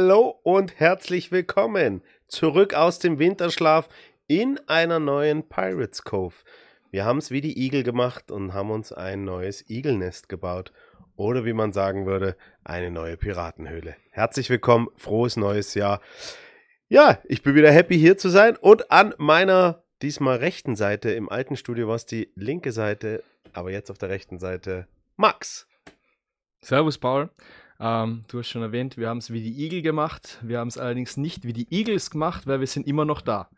Hallo und herzlich willkommen zurück aus dem Winterschlaf in einer neuen Pirates Cove. Wir haben es wie die Igel gemacht und haben uns ein neues Igelnest gebaut. Oder wie man sagen würde, eine neue Piratenhöhle. Herzlich willkommen, frohes neues Jahr. Ja, ich bin wieder happy hier zu sein und an meiner diesmal rechten Seite, im alten Studio war es die linke Seite, aber jetzt auf der rechten Seite Max. Servus Paul. Ähm, du hast schon erwähnt, wir haben es wie die Igel gemacht. Wir haben es allerdings nicht wie die Eagles gemacht, weil wir sind immer noch da.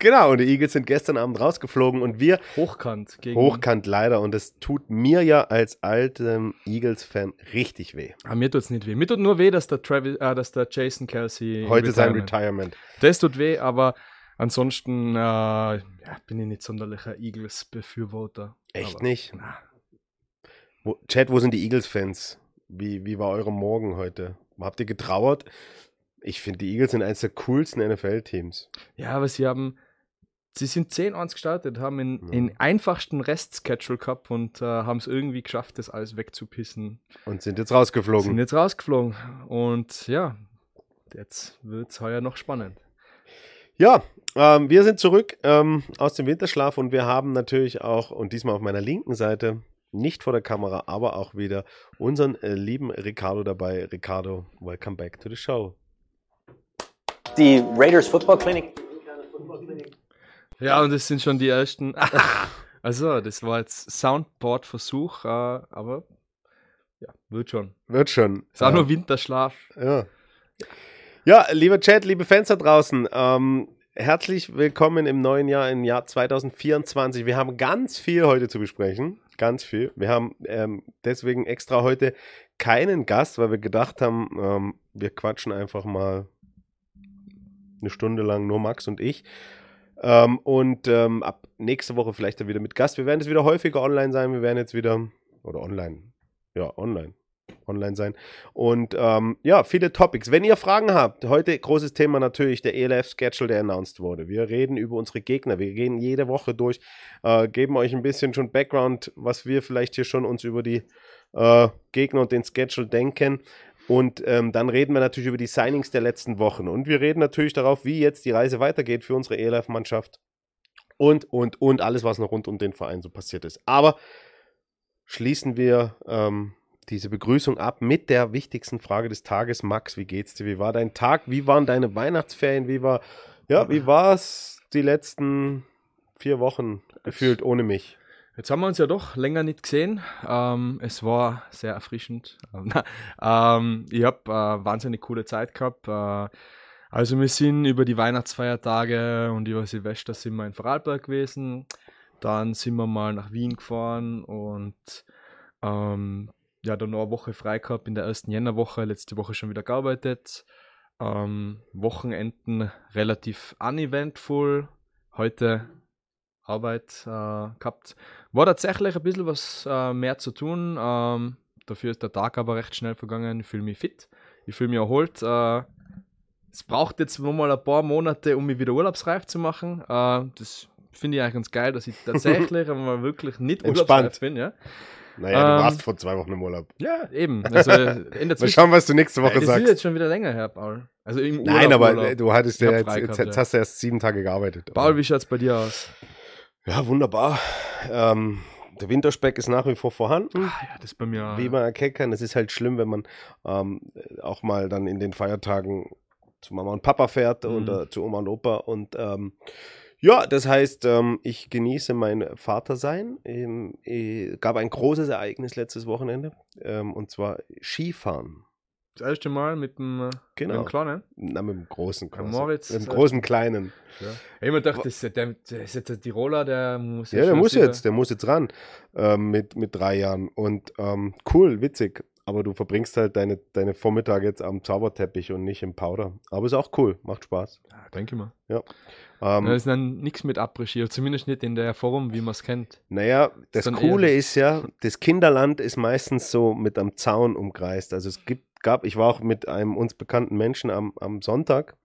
Genau, und die Eagles sind gestern Abend rausgeflogen und wir. Hochkant. Gegen hochkant leider. Und es tut mir ja als altem Eagles-Fan richtig weh. Aber ah, mir tut es nicht weh. Mir tut nur weh, dass der, Travis, äh, dass der Jason Kelsey. Heute sein Retirement. Das tut weh, aber ansonsten äh, ja, bin ich nicht sonderlicher Eagles-Befürworter. Echt aber, nicht? Na. Wo, Chat, wo sind die Eagles-Fans? Wie, wie war eure Morgen heute? Habt ihr getrauert? Ich finde, die Eagles sind eines der coolsten NFL-Teams. Ja, aber sie haben, sie sind 10-1 gestartet, haben in, ja. in einfachsten Rest-Schedule gehabt und äh, haben es irgendwie geschafft, das alles wegzupissen. Und sind jetzt rausgeflogen. Sind jetzt rausgeflogen. Und ja, jetzt wird es heuer noch spannend. Ja, ähm, wir sind zurück ähm, aus dem Winterschlaf und wir haben natürlich auch, und diesmal auf meiner linken Seite, nicht vor der Kamera, aber auch wieder unseren äh, lieben Ricardo dabei. Ricardo, welcome back to the show. Die Raiders Football Clinic. Ja, und das sind schon die ersten. also, das war jetzt Soundboard-Versuch, äh, aber ja, wird schon. Wird schon. Ist auch ja. nur Winterschlaf. Ja. Ja, lieber Chat, liebe Fans da draußen, ähm, herzlich willkommen im neuen Jahr, im Jahr 2024. Wir haben ganz viel heute zu besprechen ganz viel. Wir haben ähm, deswegen extra heute keinen Gast, weil wir gedacht haben, ähm, wir quatschen einfach mal eine Stunde lang nur Max und ich. Ähm, und ähm, ab nächste Woche vielleicht dann wieder mit Gast. Wir werden jetzt wieder häufiger online sein. Wir werden jetzt wieder, oder online, ja, online online sein. Und ähm, ja, viele Topics. Wenn ihr Fragen habt, heute großes Thema natürlich der ELF-Schedule, der announced wurde. Wir reden über unsere Gegner. Wir gehen jede Woche durch, äh, geben euch ein bisschen schon Background, was wir vielleicht hier schon uns über die äh, Gegner und den Schedule denken. Und ähm, dann reden wir natürlich über die Signings der letzten Wochen. Und wir reden natürlich darauf, wie jetzt die Reise weitergeht für unsere ELF-Mannschaft. Und, und, und alles, was noch rund um den Verein so passiert ist. Aber schließen wir ähm, diese Begrüßung ab mit der wichtigsten Frage des Tages. Max, wie geht's dir? Wie war dein Tag? Wie waren deine Weihnachtsferien? Wie war, ja, wie war es die letzten vier Wochen gefühlt ohne mich? Jetzt haben wir uns ja doch länger nicht gesehen. Ähm, es war sehr erfrischend. ähm, ich habe äh, wahnsinnig coole Zeit gehabt. Äh, also wir sind über die Weihnachtsfeiertage und über Silvester sind wir in Vorarlberg gewesen. Dann sind wir mal nach Wien gefahren und ähm, ja, dann noch eine Woche frei gehabt in der ersten Jännerwoche, letzte Woche schon wieder gearbeitet. Ähm, Wochenenden relativ uneventful. Heute Arbeit äh, gehabt. War tatsächlich ein bisschen was äh, mehr zu tun. Ähm, dafür ist der Tag aber recht schnell vergangen. Ich fühle mich fit. Ich fühle mich erholt. Äh, es braucht jetzt noch mal ein paar Monate, um mich wieder urlaubsreif zu machen. Äh, das finde ich eigentlich ganz geil, dass ich tatsächlich mal wirklich nicht urlaubsreif bin. Ja. Naja, du ähm, warst vor zwei Wochen im Urlaub. Ja, eben. Also Mal schauen, was du nächste Woche ja, sagst. Das ist jetzt schon wieder länger her, Paul. Also im Urlaub, Nein, aber Urlaub. du hattest ja jetzt, jetzt, jetzt, hast du erst sieben Tage gearbeitet. Paul, wie schaut es bei dir aus? Ja, wunderbar. Ähm, der Winterspeck ist nach wie vor vorhanden. Ah, ja, das bei mir. Wie man erkennen kann, es ist halt schlimm, wenn man ähm, auch mal dann in den Feiertagen zu Mama und Papa fährt mhm. oder zu Oma und Opa und ähm, ja, das heißt, ähm, ich genieße mein Vatersein. Ähm, gab ein großes Ereignis letztes Wochenende ähm, und zwar Skifahren. Das erste Mal mit dem, äh, genau. mit dem Kleinen? Na, mit dem großen Kleinen. Moritz. Mit dem großen Kleinen. Ja. Ich immer gedacht, das, der, der ist jetzt der Tiroler, der muss Ja, der muss jetzt, der muss jetzt ran ähm, mit, mit drei Jahren. Und ähm, cool, witzig. Aber du verbringst halt deine, deine Vormittage jetzt am Zauberteppich und nicht im Powder. Aber ist auch cool, macht Spaß. Ja, denke mal. Ja. Ähm, da ist dann nichts mit Après-Ski, zumindest nicht in der Form, wie man es kennt. Naja, das, das Coole ist ja, das Kinderland ist meistens so mit einem Zaun umkreist. Also es gibt, gab, ich war auch mit einem uns bekannten Menschen am, am Sonntag,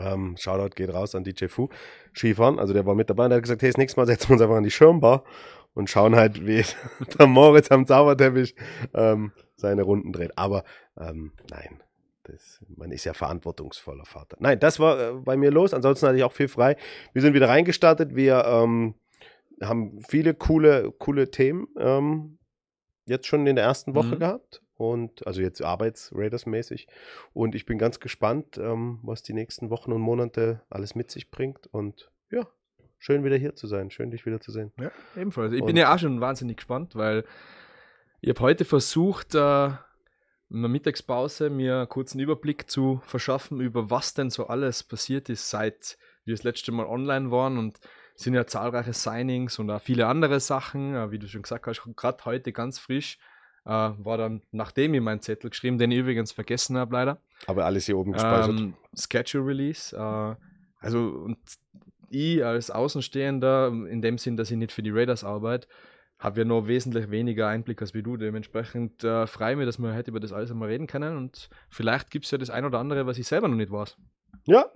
ähm, Shoutout geht raus an DJ Fu, Skifahren, also der war mit dabei und der hat gesagt, hey, das nächste Mal setzen wir uns einfach an die Schirmbar und schauen halt, wie der Moritz am Zauberteppich ähm, seine Runden dreht. Aber ähm, nein, das, man ist ja verantwortungsvoller Vater. Nein, das war äh, bei mir los. Ansonsten hatte ich auch viel frei. Wir sind wieder reingestartet. Wir ähm, haben viele coole, coole Themen ähm, jetzt schon in der ersten Woche Mhm. gehabt. Und also jetzt Arbeits-Raiders-mäßig. Und ich bin ganz gespannt, ähm, was die nächsten Wochen und Monate alles mit sich bringt. Und ja, schön wieder hier zu sein. Schön, dich wieder zu sehen. Ja, ebenfalls. Ich Und- bin ja auch schon wahnsinnig gespannt, weil ich habe heute versucht, äh, in der Mittagspause mir einen kurzen Überblick zu verschaffen, über was denn so alles passiert ist, seit wir das letzte Mal online waren. Und es sind ja zahlreiche Signings und auch viele andere Sachen, äh, wie du schon gesagt hast, gerade heute ganz frisch. Äh, war dann, nachdem ich meinen Zettel geschrieben, den ich übrigens vergessen habe, leider. Aber alles hier oben gespeichert. Ähm, Schedule Release. Äh, also, und ich als Außenstehender, in dem Sinn, dass ich nicht für die Raiders arbeite, habe ja noch wesentlich weniger Einblick als wie du. Dementsprechend äh, freue ich mich, dass wir heute über das alles einmal reden können und vielleicht gibt es ja das ein oder andere, was ich selber noch nicht weiß. Ja.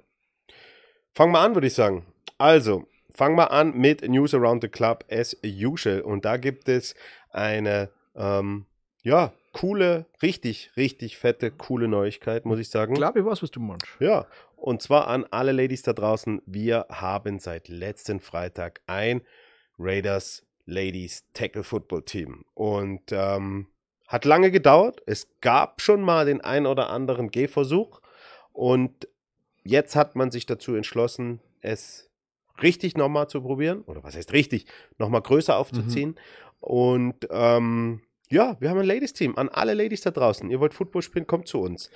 Fangen wir an, würde ich sagen. Also, fangen wir an mit News Around the Club as usual. Und da gibt es eine, ähm, ja, coole, richtig, richtig fette, coole Neuigkeit, muss ich sagen. Ich glaube, ich weiß, was du meinst. Ja, und zwar an alle Ladies da draußen. Wir haben seit letzten Freitag ein Raiders Ladies Tackle Football Team. Und ähm, hat lange gedauert. Es gab schon mal den ein oder anderen Gehversuch. Und jetzt hat man sich dazu entschlossen, es richtig nochmal zu probieren. Oder was heißt richtig? Nochmal größer aufzuziehen. Und ähm, ja, wir haben ein Ladies-Team. An alle Ladies da draußen. Ihr wollt Football spielen, kommt zu uns.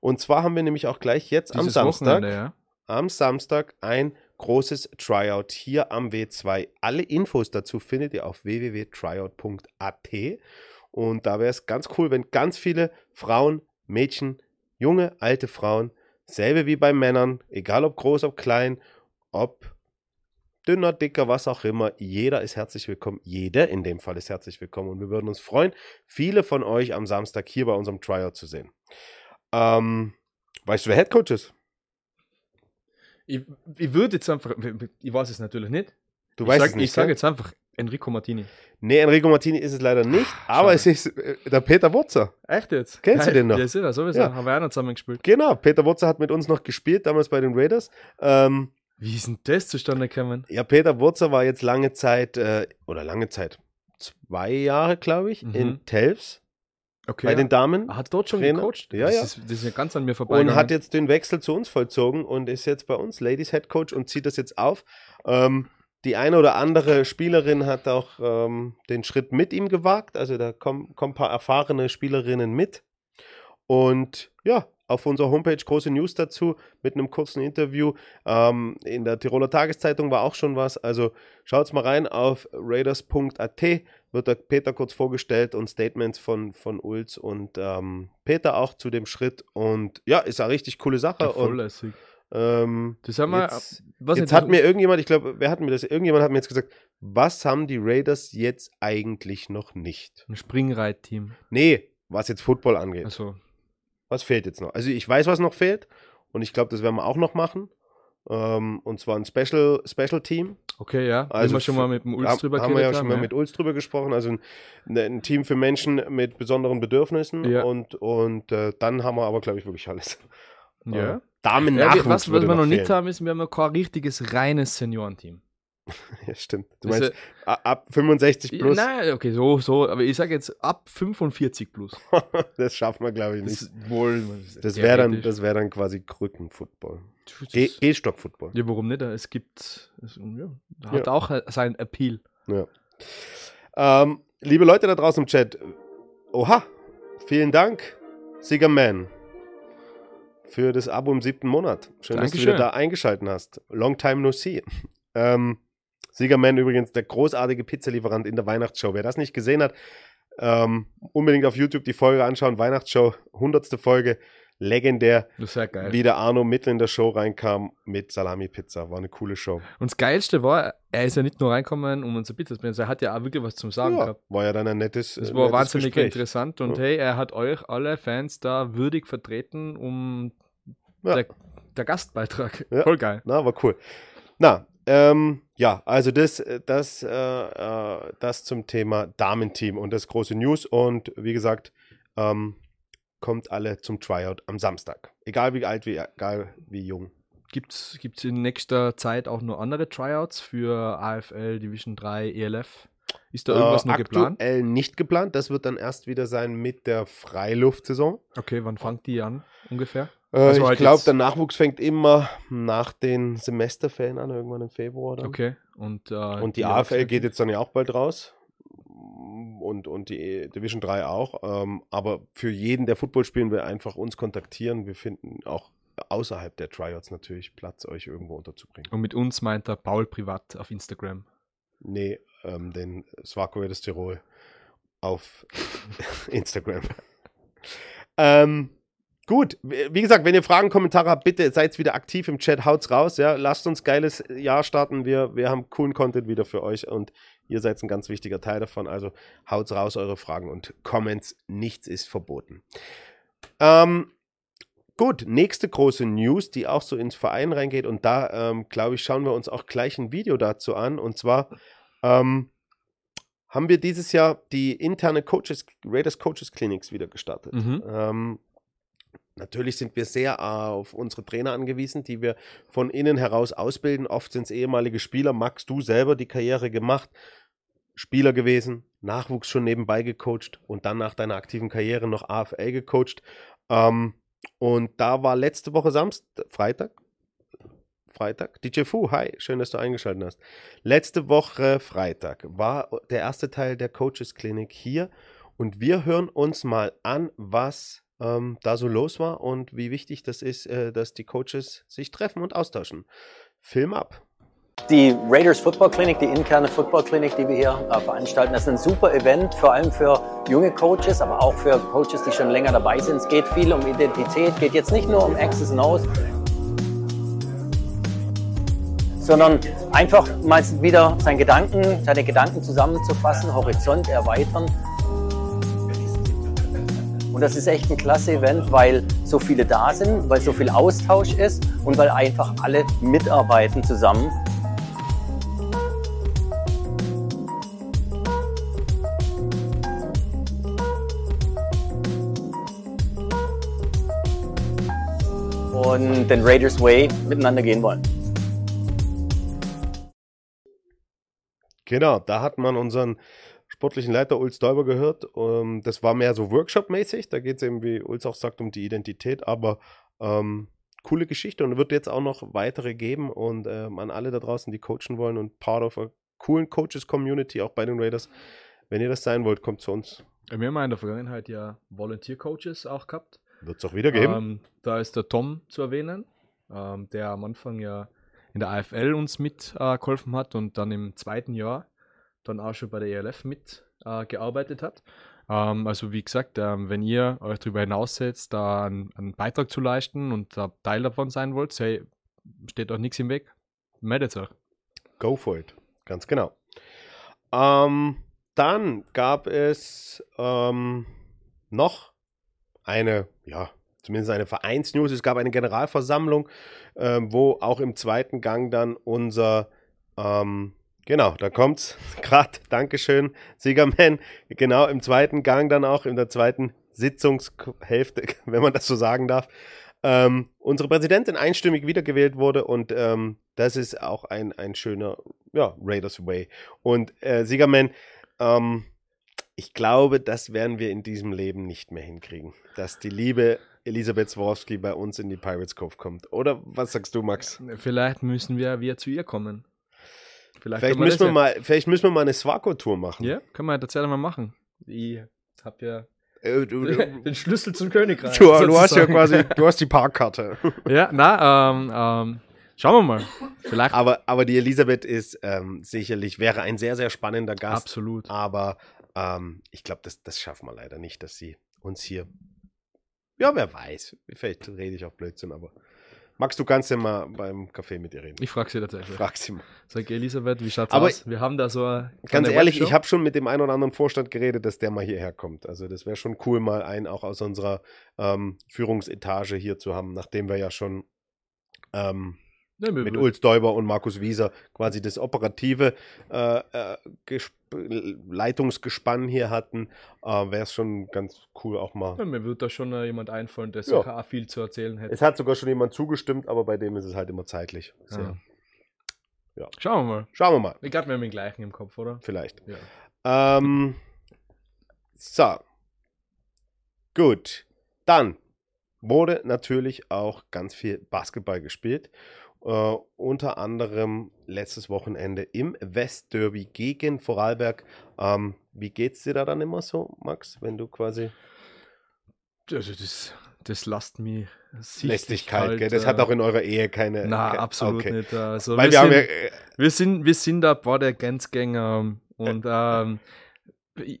Und zwar haben wir nämlich auch gleich jetzt am Dieses Samstag, Wochenende, ja. am Samstag ein großes Tryout hier am W2. Alle Infos dazu findet ihr auf www.tryout.at. Und da wäre es ganz cool, wenn ganz viele Frauen, Mädchen, junge, alte Frauen, selbe wie bei Männern, egal ob groß, ob klein, ob dünner, dicker, was auch immer, jeder ist herzlich willkommen. Jeder in dem Fall ist herzlich willkommen. Und wir würden uns freuen, viele von euch am Samstag hier bei unserem Tryout zu sehen. Ähm, weißt du, wer Headcoach ist? Ich, ich würde jetzt einfach, ich weiß es natürlich nicht. Du ich weißt sag, es nicht. Ich sage jetzt einfach Enrico Martini. Nee, Enrico Martini ist es leider nicht, aber es ist äh, der Peter Wurzer. Echt jetzt? Kennst du den noch? Ja, sicher, sowieso. Ja. Haben wir auch noch zusammen gespielt. Genau, Peter Wurzer hat mit uns noch gespielt, damals bei den Raiders. Ähm, Wie ist denn das zustande gekommen? ja, Peter Wurzer war jetzt lange Zeit, äh, oder lange Zeit, zwei Jahre, glaube ich, Mhm. in Telfs Okay. bei ja. den Damen. Er hat dort schon Trainer. gecoacht? Ja, das ja. Ist, das ist ja ganz an mir vorbei. und hat jetzt den Wechsel zu uns vollzogen und ist jetzt bei uns Ladies Head Coach und zieht das jetzt auf. Ähm, die eine oder andere Spielerin hat auch ähm, den Schritt mit ihm gewagt. Also da kommen, kommen ein paar erfahrene Spielerinnen mit. Und ja, auf unserer Homepage große News dazu mit einem kurzen Interview. Ähm, in der Tiroler Tageszeitung war auch schon was. Also schaut's mal rein auf raiders.at. Wird der Peter kurz vorgestellt und Statements von, von Ulz und ähm, Peter auch zu dem Schritt. Und ja, ist eine richtig coole Sache. Ja, voll lässig. ähm, Das haben wir. jetzt, was jetzt hat mir irgendjemand, ich glaube, wer hat mir das? Irgendjemand hat mir jetzt gesagt, was haben die Raiders jetzt eigentlich noch nicht? ein Springreitteam. Nee, was jetzt Football angeht. Also, Was fehlt jetzt noch? Also ich weiß, was noch fehlt und ich glaube, das werden wir auch noch machen. Ähm, und zwar ein Special, Special Team. okay, ja. Also Wenn wir schon mal mit dem Ulz Haben- drüber haben wir ja schon mal mit Ulz drüber gesprochen. Also ein, ein Team für Menschen mit besonderen Bedürfnissen. Ja. Und, und äh, dann haben wir aber, glaube ich, wirklich alles. Ja. Äh, Damen ja was, was wir noch noch nicht haben, ist, wir haben noch kein richtiges reines Seniorenteam. Ja, stimmt. Du Das meinst ist, ab 65 äh, plus? Nein, okay, so, so, aber ich sage jetzt ab 45 plus. das schaffen wir, glaube ich, Das nicht. ist wohl. Das wäre dann, das wär dann quasi Krückenfootball. Das- Ge Gehstockfootball. Ja, warum nicht? Es gibt. Es, ja, hat Ja. auch seinen Appeal. Ja. Ähm, liebe Leute da draußen im Chat, oha, vielen Dank, Siegerman, für das Abo im siebten Monat. Schön, dass du Dankeschön. wieder da eingeschalten hast. Long time no see. Ähm, Siegerman übrigens der großartige Pizzalieferant in der Weihnachtsshow. Wer das nicht gesehen hat, ähm, unbedingt auf YouTube die Folge anschauen. Weihnachtsshow, hundertste Folge, legendär, Das ist sehr geil. wie der Arno mitten in der Show reinkam mit Salami-Pizza. War eine coole Show. Und das Geilste war, er ist ja nicht nur reinkommen, um uns ein Pizza zu bringen, er hat ja auch wirklich was zum Sagen Ja, gehabt. war ja dann ein nettes. Das äh, war nettes wahnsinnig Gespräch. interessant und Ja. hey, er hat euch alle Fans da würdig vertreten, um Ja. der, der Gastbeitrag. Ja. Voll geil. Na, war cool. Na, ähm, ja, also das, äh, das, äh, äh, das zum Thema Damenteam und das große News. Und wie gesagt, ähm, kommt alle zum Tryout am Samstag. Egal wie alt, wie, egal wie jung. Gibt es in nächster Zeit auch noch andere Tryouts für AFL, Division 3, ELF? Ist da irgendwas äh, noch geplant? Aktuell nicht geplant. Das wird dann erst wieder sein mit der Freiluftsaison. Okay, wann fängt die an ungefähr? Äh, Also ich halt glaube, der Nachwuchs fängt immer nach den Semesterferien an, irgendwann im Februar. Dann. Okay. Und, äh, Und die AFL geht jetzt dann ja auch bald raus. Und, und die Division 3 auch. Ähm, aber für jeden, der Football spielen will, einfach uns kontaktieren. Wir finden auch außerhalb der Tryouts natürlich Platz, euch irgendwo unterzubringen. Und mit uns meint er Paul privat auf Instagram. Nee, ähm, den Swako Raiders Tirol auf Instagram. ähm, gut, wie gesagt, wenn ihr Fragen, Kommentare habt, bitte seid wieder aktiv im Chat, haut's raus, ja, lasst uns geiles Jahr starten, wir, wir haben coolen Content wieder für euch und ihr seid ein ganz wichtiger Teil davon, also haut's raus, eure Fragen und Comments, nichts ist verboten. Ähm, Gut, nächste große News, die auch so ins Verein reingeht und da, ähm, glaube ich, schauen wir uns auch gleich ein Video dazu an und zwar ähm, haben wir dieses Jahr die interne Coaches, Raiders Coaches Clinics wieder gestartet. Mhm. Natürlich sind wir sehr auf unsere Trainer angewiesen, die wir von innen heraus ausbilden. Oft sind es ehemalige Spieler. Max, du selber die Karriere gemacht, Spieler gewesen, Nachwuchs schon nebenbei gecoacht und dann nach deiner aktiven Karriere noch AFL gecoacht. Ähm, und da war letzte Woche Samstag, Freitag, Freitag, DJ Fu, hi, schön, dass du eingeschaltet hast. Letzte Woche Freitag war der erste Teil der Coaches Klinik hier und wir hören uns mal an, was ähm, da so los war und wie wichtig das ist, äh, dass die Coaches sich treffen und austauschen. Film ab. Die Raiders Football Clinic, die interne Football Clinic, die wir hier äh, veranstalten, das ist ein super Event, vor allem für junge Coaches, aber auch für Coaches, die schon länger dabei sind. Es geht viel um Identität, geht jetzt nicht nur um X's and O's, sondern einfach mal wieder seine Gedanken, seine Gedanken zusammenzufassen, Horizont erweitern. Und das ist echt ein klasse Event, weil so viele da sind, weil so viel Austausch ist und weil einfach alle mitarbeiten zusammen. Und den Raiders Way miteinander gehen wollen. Genau, da hat man unseren sportlichen Leiter Ulz Däuber gehört. Ähm, das war mehr so Workshop-mäßig. Da geht es eben, wie Ulz auch sagt, um die Identität. Aber ähm, coole Geschichte und wird jetzt auch noch weitere geben. Und ähm, an alle da draußen, die coachen wollen und part of a coolen Coaches-Community, auch bei den Raiders. Wenn ihr das sein wollt, kommt zu uns. Wir haben in der Vergangenheit ja Volunteer-Coaches auch gehabt. Wird es auch wieder geben. Ähm, da ist der Tom zu erwähnen, ähm, der am Anfang ja in der AFL uns mitgeholfen hat und dann im zweiten Jahr dann auch schon bei der ELF mitgearbeitet äh, gearbeitet hat. Ähm, also wie gesagt, ähm, wenn ihr euch darüber hinaussetzt, da einen, einen Beitrag zu leisten und da Teil davon sein wollt, hey, steht euch nichts im Weg, meldet euch. Go for it. Ganz genau. Ähm, dann gab es ähm, noch eine, ja, zumindest eine Vereinsnews. Es gab eine Generalversammlung, ähm, wo auch im zweiten Gang dann unser, ähm, genau, da kommt's gerade, Dankeschön, Siegerman, genau im zweiten Gang dann auch, in der zweiten Sitzungshälfte, wenn man das so sagen darf, ähm, unsere Präsidentin einstimmig wiedergewählt wurde und ähm, das ist auch ein, ein schöner ja, Raiders Way. Und äh, Siegerman, ähm, ich glaube, das werden wir in diesem Leben nicht mehr hinkriegen, dass die liebe Elisabeth Swarovski bei uns in die Pirates Cove kommt. Oder was sagst du, Max? Vielleicht müssen wir wieder zu ihr kommen. Vielleicht, können müssen, wir das mal, vielleicht müssen wir mal eine Swako-Tour machen. Ja, können wir tatsächlich mal machen. Ich hab ja Äh, du, den Schlüssel zum Königreich. du, du hast ja quasi, du hast die Parkkarte. Ja, na, ähm, ähm, schauen wir mal. Vielleicht. Aber, aber die Elisabeth ist ähm, sicherlich, wäre ein sehr, sehr spannender Gast. Absolut. Aber ähm, ich glaube, das, das schaffen wir leider nicht, dass sie uns hier. Ja, wer weiß. Vielleicht rede ich auch Blödsinn, aber. Max, du kannst ja mal beim Café mit ihr reden. Ich frage sie tatsächlich. Frag sie mal. Sag Elisabeth, wie schaut's Aber aus? Wir haben da so eine Ganz ehrlich, Webshow. ich habe schon mit dem einen oder anderen Vorstand geredet, dass der mal hierher kommt. Also das wäre schon cool, mal einen auch aus unserer ähm, Führungsetage hier zu haben, nachdem wir ja schon ähm, Ja, mir mit würd- Ulz Däuber und Markus Wieser quasi das operative äh, äh, Gesp Leitungsgespann hier hatten, äh, wäre es schon ganz cool auch mal. ja, mir wird da schon äh, jemand einfallen, der Ja. auch viel zu erzählen hätte. Es hat sogar schon jemand zugestimmt, aber bei dem ist es halt immer zeitlich. Sehr. Ja. Schauen wir mal. Schauen wir mal, Ich glaube, wir haben den gleichen im Kopf, oder? vielleicht. Ja. Ähm, so. Gut. Dann wurde natürlich auch ganz viel Basketball gespielt. Äh, unter anderem letztes Wochenende im Westderby gegen Vorarlberg. Ähm, wie geht's dir da dann immer so, Max, wenn du quasi Also das, das lasst mich sichtlich Lästigkeit, kalt, gell? Das äh, hat auch in eurer Ehe keine. Na, keine- absolut okay. nicht. Also Weil wir, wir sind, ja, äh, wir, sind, wir sind da paar der Grenzgänger und ähm,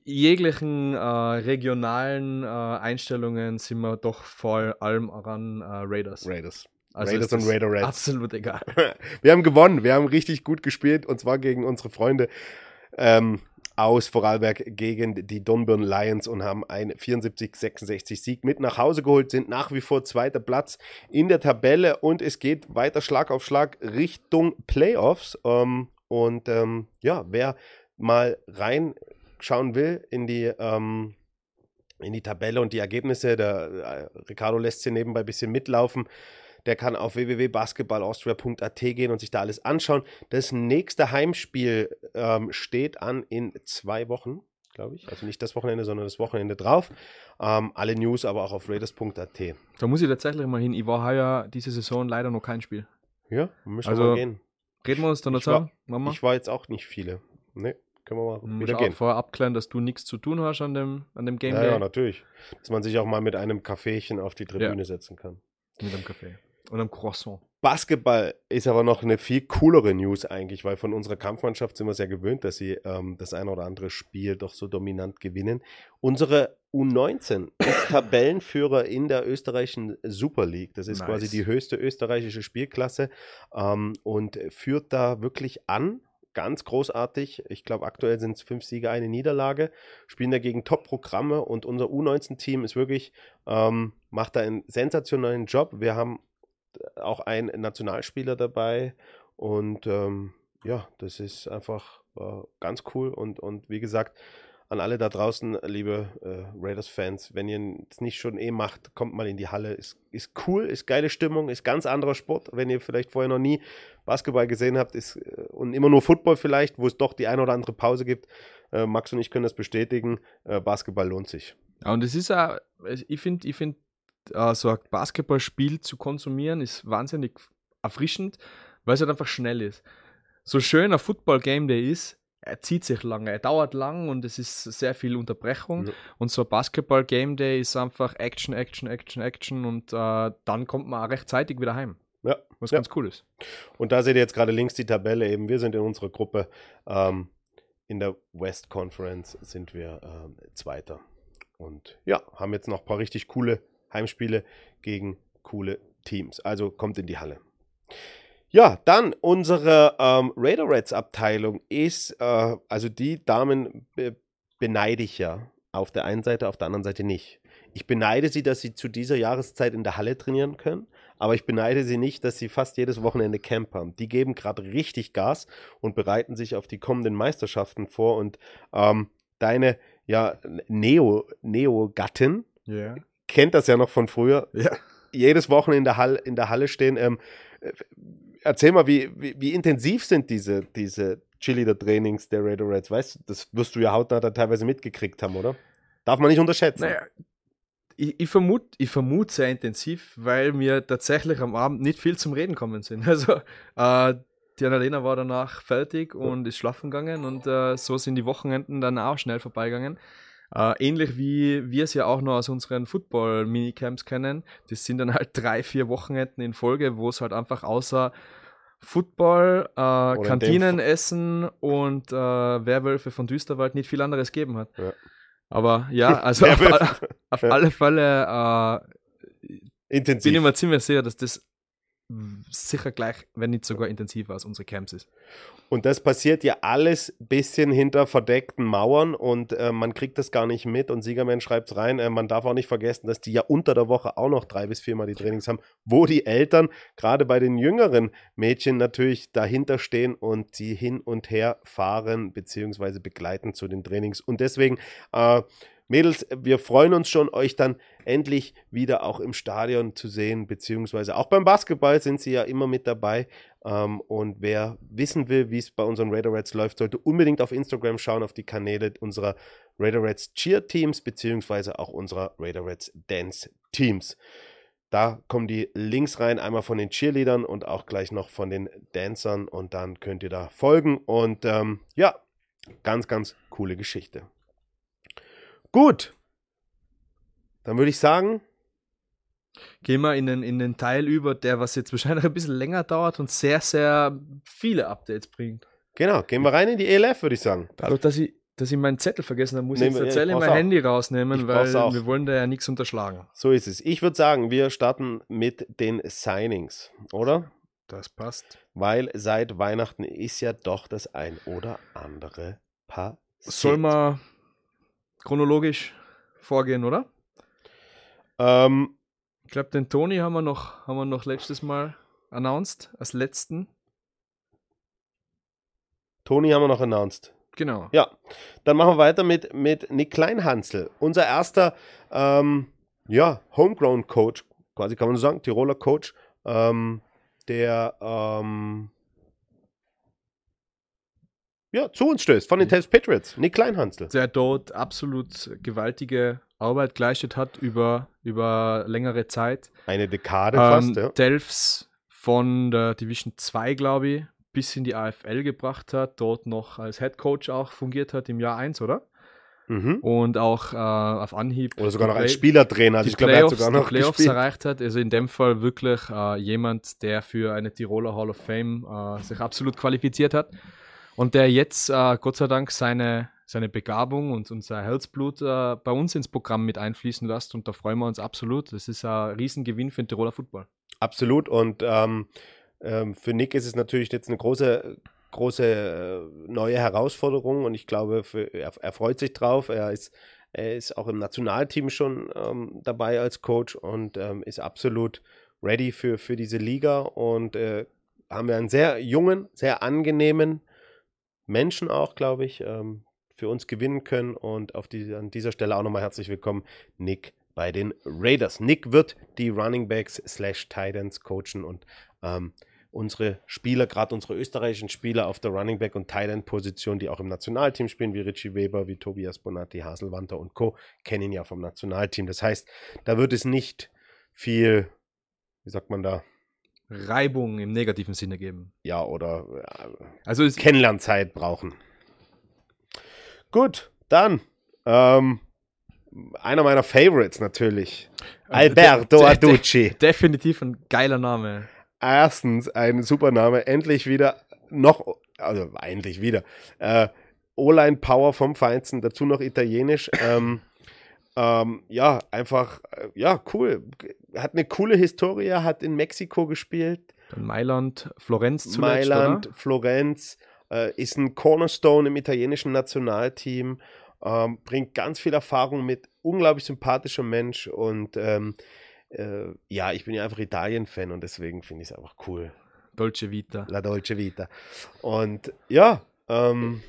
jeglichen äh, regionalen äh, Einstellungen sind wir doch vor allem an äh, Raiders. Raiders. Also Raiders und Raider Reds. Absolut egal. Wir haben gewonnen. Wir haben richtig gut gespielt und zwar gegen unsere Freunde ähm, aus Vorarlberg gegen die Dornbirn Lions und haben einen 74-66 Sieg mit nach Hause geholt, sind nach wie vor zweiter Platz in der Tabelle und es geht weiter Schlag auf Schlag Richtung Playoffs. Ähm, und ähm, ja, wer mal reinschauen will in die, ähm, in die Tabelle und die Ergebnisse, der äh, Ricardo lässt sie nebenbei ein bisschen mitlaufen. Der kann auf www.basketballaustria.at gehen und sich da alles anschauen. Das nächste Heimspiel ähm, steht an in zwei Wochen, glaube ich. Also nicht das Wochenende, sondern das Wochenende drauf. Ähm, alle News aber auch auf raiders.at. Da muss ich tatsächlich mal hin. Ich war heuer diese Saison leider noch kein Spiel. Ja, müssen Also, wir mal gehen. Reden wir uns dann Ich dazu? war- Mama? Ich war jetzt auch nicht viele. Ne, können wir mal Muss wieder gehen. vorher abklären, dass du nichts zu tun hast an dem, an dem Game Ja, Day ja, natürlich. Dass man sich auch mal mit einem Kaffeechen auf die Tribüne setzen kann. mit dem Kaffee. Und einem Croissant. Basketball ist aber noch eine viel coolere News eigentlich, weil von unserer Kampfmannschaft sind wir sehr gewöhnt, dass sie ähm, das eine oder andere Spiel doch so dominant gewinnen. Unsere U19 ist Tabellenführer in der österreichischen Super League. Das ist Nice. quasi die höchste österreichische Spielklasse ähm, und führt da wirklich an. Ganz großartig. Ich glaube, aktuell sind es fünf Siege, eine Niederlage. Spielen dagegen Top-Programme und unser U19-Team ist wirklich, ähm, macht da einen sensationellen Job. Wir haben auch ein Nationalspieler dabei und ähm, ja, das ist einfach äh, ganz cool und, und wie gesagt, an alle da draußen, liebe äh, Raiders-Fans, wenn ihr es nicht schon eh macht, kommt mal in die Halle. Ist, ist cool, ist geile Stimmung, ist ganz anderer Sport. Wenn ihr vielleicht vorher noch nie Basketball gesehen habt ist, äh, und immer nur Football vielleicht, wo es doch die eine oder andere Pause gibt, äh, Max und ich können das bestätigen, äh, Basketball lohnt sich. Ja, und es ist auch, ich finde, ich finde, äh, so ein Basketballspiel zu konsumieren ist wahnsinnig erfrischend, weil es halt einfach schnell ist. So schön ein Football-Game der ist, er zieht sich lange, er dauert lang und es ist sehr viel Unterbrechung. Ja. Und so ein Basketball-Game Day ist einfach Action, Action, Action, Action und äh, dann kommt man auch rechtzeitig wieder heim. Ja, Was Ja. ganz cool ist. Und da seht ihr jetzt gerade links die Tabelle eben. Wir sind in unserer Gruppe. Ähm, in der West Conference sind wir ähm, Zweiter. Und ja, haben jetzt noch ein paar richtig coole Heimspiele gegen coole Teams. Also kommt in die Halle. Ja, dann unsere ähm, Raider Reds Abteilung ist, äh, also die Damen be beneide ich ja. Auf der einen Seite, auf der anderen Seite nicht. Ich beneide sie, dass sie zu dieser Jahreszeit in der Halle trainieren können, aber ich beneide sie nicht, dass sie fast jedes Wochenende Camp haben. Die geben gerade richtig Gas und bereiten sich auf die kommenden Meisterschaften vor. Und ähm, deine ja, Neo, Neo-Gattin Ja. Kennt das ja noch von früher. Ja. Jedes Wochenende in der Halle, in der Halle stehen. Ähm, äh, erzähl mal, wie, wie, wie intensiv sind diese, diese Cheerleader-Trainings der Raider Reds? Weißt du, das wirst du ja hautnah da teilweise mitgekriegt haben, oder? Darf man nicht unterschätzen. Naja, ich, ich vermute ich vermut sehr intensiv, weil wir tatsächlich am Abend nicht viel zum Reden kommen sind. Also, äh, die Annalena war danach fertig und ist schlafen gegangen und äh, so sind die Wochenenden dann auch schnell vorbeigegangen. Äh, ähnlich wie wir es ja auch noch aus unseren Football-Minicamps kennen. Das sind dann halt drei, vier Wochenenden in Folge, wo es halt einfach außer Football, äh, Kantinenessen und äh, Werwölfe von Düsterwald nicht viel anderes gegeben hat. Ja. Aber ja, also auf, auf alle Fälle äh, Intensiv. bin ich mir ziemlich sicher, dass das sicher gleich, wenn nicht sogar intensiver als unsere Camps ist. Und das passiert ja alles bisschen hinter verdeckten Mauern und äh, man kriegt das gar nicht mit. Und Siegerman schreibt es rein, äh, man darf auch nicht vergessen, dass die ja unter der Woche auch noch drei bis viermal die Trainings haben, wo die Eltern gerade bei den jüngeren Mädchen natürlich dahinter stehen und sie hin und her fahren bzw. begleiten zu den Trainings. Und deswegen äh, Mädels, wir freuen uns schon, euch dann endlich wieder auch im Stadion zu sehen, beziehungsweise auch beim Basketball sind sie ja immer mit dabei. Ähm, und wer wissen will, wie es bei unseren Raider Reds läuft, sollte unbedingt auf Instagram schauen, auf die Kanäle unserer Raider Reds Cheer Teams, beziehungsweise auch unserer Raider Reds Dance Teams. Da kommen die Links rein, einmal von den Cheerleadern und auch gleich noch von den Dancern und dann könnt ihr da folgen. Und ähm, ja, ganz, ganz coole Geschichte. Gut. Dann würde ich sagen. Gehen wir in den, in den Teil über, der was jetzt wahrscheinlich ein bisschen länger dauert und sehr, sehr viele Updates bringt. Genau, gehen wir rein in die ELF, würde ich sagen. Dadurch, dass ich, dass ich meinen Zettel vergessen habe, muss Nehmen ich jetzt tatsächlich ich mein auch. Handy rausnehmen, Ich weil wir wollen da ja nichts unterschlagen. So ist es. Ich würde sagen, wir starten mit den Signings, oder? Das passt. Weil seit Weihnachten ist ja doch das ein oder andere passiert. Soll man chronologisch vorgehen, oder? Ähm, Ich glaube, den Toni haben wir noch, haben wir noch letztes Mal announced, als letzten. Toni haben wir noch announced. Genau. Ja, dann machen wir weiter mit, mit Nick Kleinhansel. Unser erster ähm, ja, Homegrown Coach, quasi kann man so sagen, Tiroler Coach, ähm, der ähm, ja, zu uns stößt, von den Thames Patriots, Nick Kleinhansel. Der dort absolut gewaltige Arbeit geleistet hat über, über längere Zeit. Eine Dekade Ähm, fast, ja. Delfs von der Division 2, glaube ich, bis in die AFL gebracht hat, dort noch als Head Coach auch fungiert hat im Jahr 1, oder? Mhm. Und auch äh, auf Anhieb Oder sogar noch als Spielertrainer. Also die ich glaube, er hat sogar noch Playoffs gespielt. erreicht hat. Also in dem Fall wirklich äh, jemand, der für eine Tiroler Hall of Fame äh, sich absolut qualifiziert hat und der jetzt äh, Gott sei Dank seine, seine Begabung und, sein Herzblut äh, bei uns ins Programm mit einfließen lässt und da freuen wir uns absolut. Das ist ein Riesengewinn für den Tiroler Football. Absolut. Und ähm, ähm, für Nick ist es natürlich jetzt eine große, große äh, neue Herausforderung und ich glaube, für, er, er freut sich drauf. Er ist, er ist auch im Nationalteam schon ähm, dabei als Coach und ähm, ist absolut ready für, für diese Liga und äh, haben wir einen sehr jungen, sehr angenehmen Menschen auch, glaube ich, ähm, für uns gewinnen können. Und auf die, an dieser Stelle auch nochmal herzlich willkommen, Nick bei den Raiders. Nick wird die Running Backs slash Titans coachen und ähm, unsere Spieler, gerade unsere österreichischen Spieler auf der Running Back und Tight End Position, die auch im Nationalteam spielen, wie Richie Weber, wie Tobias Bonatti, Haselwanter und Co., kennen ihn ja vom Nationalteam. Das heißt, da wird es nicht viel, wie sagt man da, Reibung im negativen Sinne geben. ja, oder äh, Also es, Kennenlernzeit brauchen. Gut, dann ähm, einer meiner Favorites natürlich. Alberto de- de- Aducci. definitiv ein geiler Name. Erstens ein super Name, endlich wieder noch, also endlich wieder, äh, O-Line Power vom Feinsten, dazu noch italienisch. Ähm, ähm, ja, einfach, äh, ja, cool. Hat eine coole Historie, hat in Mexiko gespielt, Dann Mailand, Florenz zuletzt, Mailand, oder? Florenz, äh, ist ein Cornerstone im italienischen Nationalteam, ähm, bringt ganz viel Erfahrung mit, unglaublich sympathischer Mensch und ähm, äh, ja, ich bin ja einfach Italien-Fan und deswegen finde ich es einfach cool. Dolce Vita. La Dolce Vita. Und ja, ähm,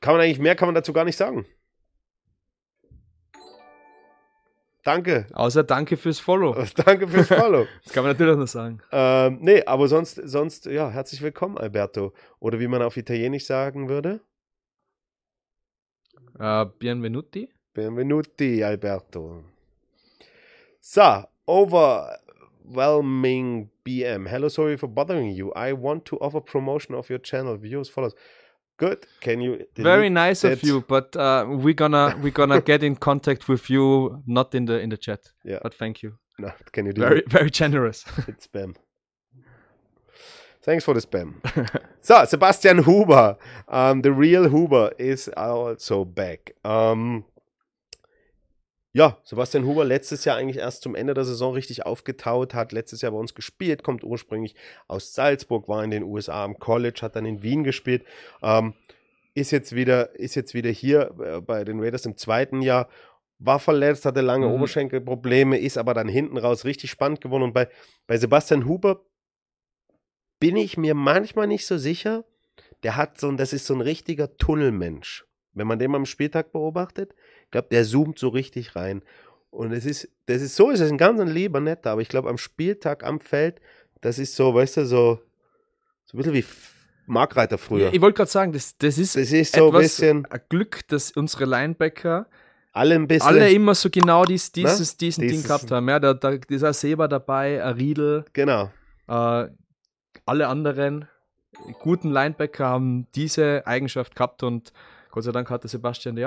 kann man eigentlich mehr kann man dazu gar nicht sagen. Danke. Außer danke fürs Follow. Danke fürs Follow. Das kann man natürlich noch sagen. ähm, nee, aber sonst, sonst, ja, herzlich willkommen, Alberto. Oder wie man auf Italienisch sagen würde, Äh, Bienvenuti. Benvenuti, Alberto. So, overwhelming BM. Hello, sorry for bothering you. I want to offer promotion of your channel. Views, follows. Good. Can you? Very nice of you, but uh, we're gonna we're gonna get in contact with you, not in the in the chat. Yeah. But thank you. No, can you do Very very generous. It's spam. Thanks for the spam. so, Sebastian Huber. Um, the real Huber is also back. Um, ja, Sebastian Huber letztes Jahr eigentlich erst zum Ende der Saison richtig aufgetaut, hat letztes Jahr bei uns gespielt, kommt ursprünglich aus Salzburg, war in den USA am College, hat dann in Wien gespielt, ähm, ist, jetzt wieder, ist jetzt wieder hier äh, bei den Raiders im zweiten Jahr, war verletzt, hatte lange Mhm. Oberschenkelprobleme, ist aber dann hinten raus richtig spannend geworden. Und bei, bei Sebastian Huber bin ich mir manchmal nicht so sicher. Der hat so ein, das ist so ein richtiger Tunnelmensch. Wenn man den am Spieltag beobachtet, ich glaube, der zoomt so richtig rein. Und es ist, das ist so, es ist ein ganz ein lieber netter, aber ich glaube, am Spieltag, am Feld, das ist so, weißt du, so, so ein bisschen wie Markreiter früher. Ich wollte gerade sagen, das, das ist Das ist so ein etwas bisschen, ein Glück, dass unsere Linebacker alle ein bisschen. alle immer so genau dies, dieses, diesen Dieses- Ding gehabt haben. Ja, da, da ist ein Seba dabei, ein Riedel, genau. äh, alle anderen guten Linebacker haben diese Eigenschaft gehabt und Gott sei Dank hatte Sebastian die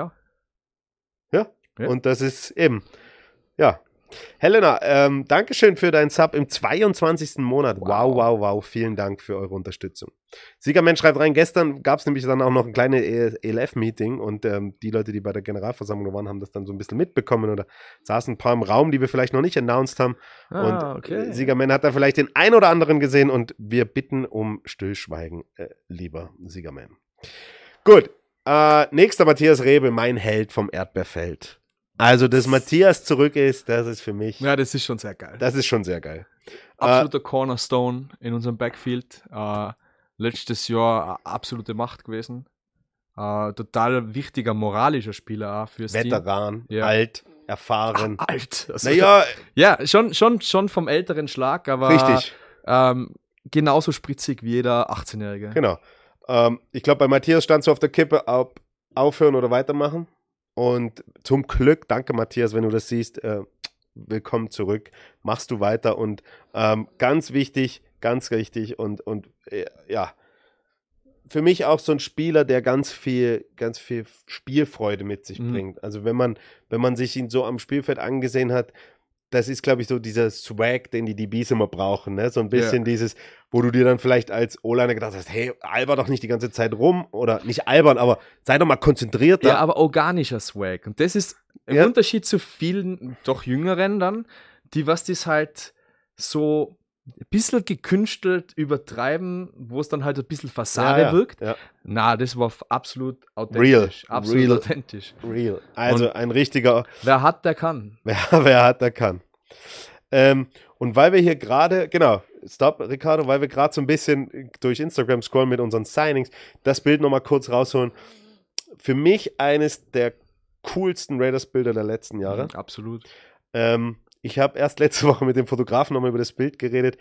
auch. Ja. Und das ist eben, ja. Helena, ähm, Dankeschön für deinen Sub im 22. Monat. Wow, wow, wow. Vielen Dank für eure Unterstützung. Siegermensch schreibt rein, gestern gab es nämlich dann auch noch ein kleines ELF-Meeting und ähm, die Leute, die bei der Generalversammlung waren, haben das dann so ein bisschen mitbekommen oder saßen ein paar im Raum, die wir vielleicht noch nicht announced haben. Ah, und okay. äh, Siegerman hat da vielleicht den ein oder anderen gesehen und wir bitten um Stillschweigen, äh, lieber Siegerman. Gut, äh, nächster Matthias Rebe, mein Held vom Erdbeerfeld. Also, dass Matthias zurück ist, das ist für mich, Ja, das ist schon sehr geil. das ist schon sehr geil. Absoluter Cornerstone in unserem Backfield. Äh, letztes Jahr absolute Macht gewesen. Äh, total wichtiger moralischer Spieler auch fürs Team. Veteran, Ja. alt, erfahren. Alt. Also, Naja, Ja, schon, schon, schon vom älteren Schlag, aber richtig, ähm, genauso spritzig wie jeder 18-Jährige. genau. Ähm, ich glaube, bei Matthias stand so auf der Kippe, ob aufhören oder weitermachen. Und zum Glück, danke Matthias, wenn du das siehst, äh, willkommen zurück. Machst du weiter und ähm, ganz wichtig, ganz richtig und, und äh, ja, für mich auch so ein Spieler, der ganz viel, ganz viel Spielfreude mit sich Mhm. bringt. Also wenn man, wenn man sich ihn so am Spielfeld angesehen hat, das ist, glaube ich, so dieser Swag, den die DBs immer brauchen, ne? So ein bisschen dieses, wo du dir dann vielleicht als O-Liner gedacht hast, hey, alber doch nicht die ganze Zeit rum oder nicht albern, aber sei doch mal konzentriert. Ja, aber organischer Swag. Und das ist im Ja. Unterschied zu vielen, doch jüngeren dann, die was das halt so ein bisschen gekünstelt übertreiben, wo es dann halt ein bisschen Fassade ja, ja, wirkt. Ja, Na, das war absolut authentisch. Real. Absolut Real. authentisch. real. Also ein richtiger, Wer hat, der kann. wer, wer hat, der kann. Ähm, und weil wir hier gerade, genau, stopp, Ricardo, weil wir gerade so ein bisschen durch Instagram scrollen mit unseren Signings, das Bild nochmal kurz rausholen. Für mich eines der coolsten Raiders-Bilder der letzten Jahre. Absolut. Ähm, ich habe erst letzte Woche mit dem Fotografen nochmal über das Bild geredet.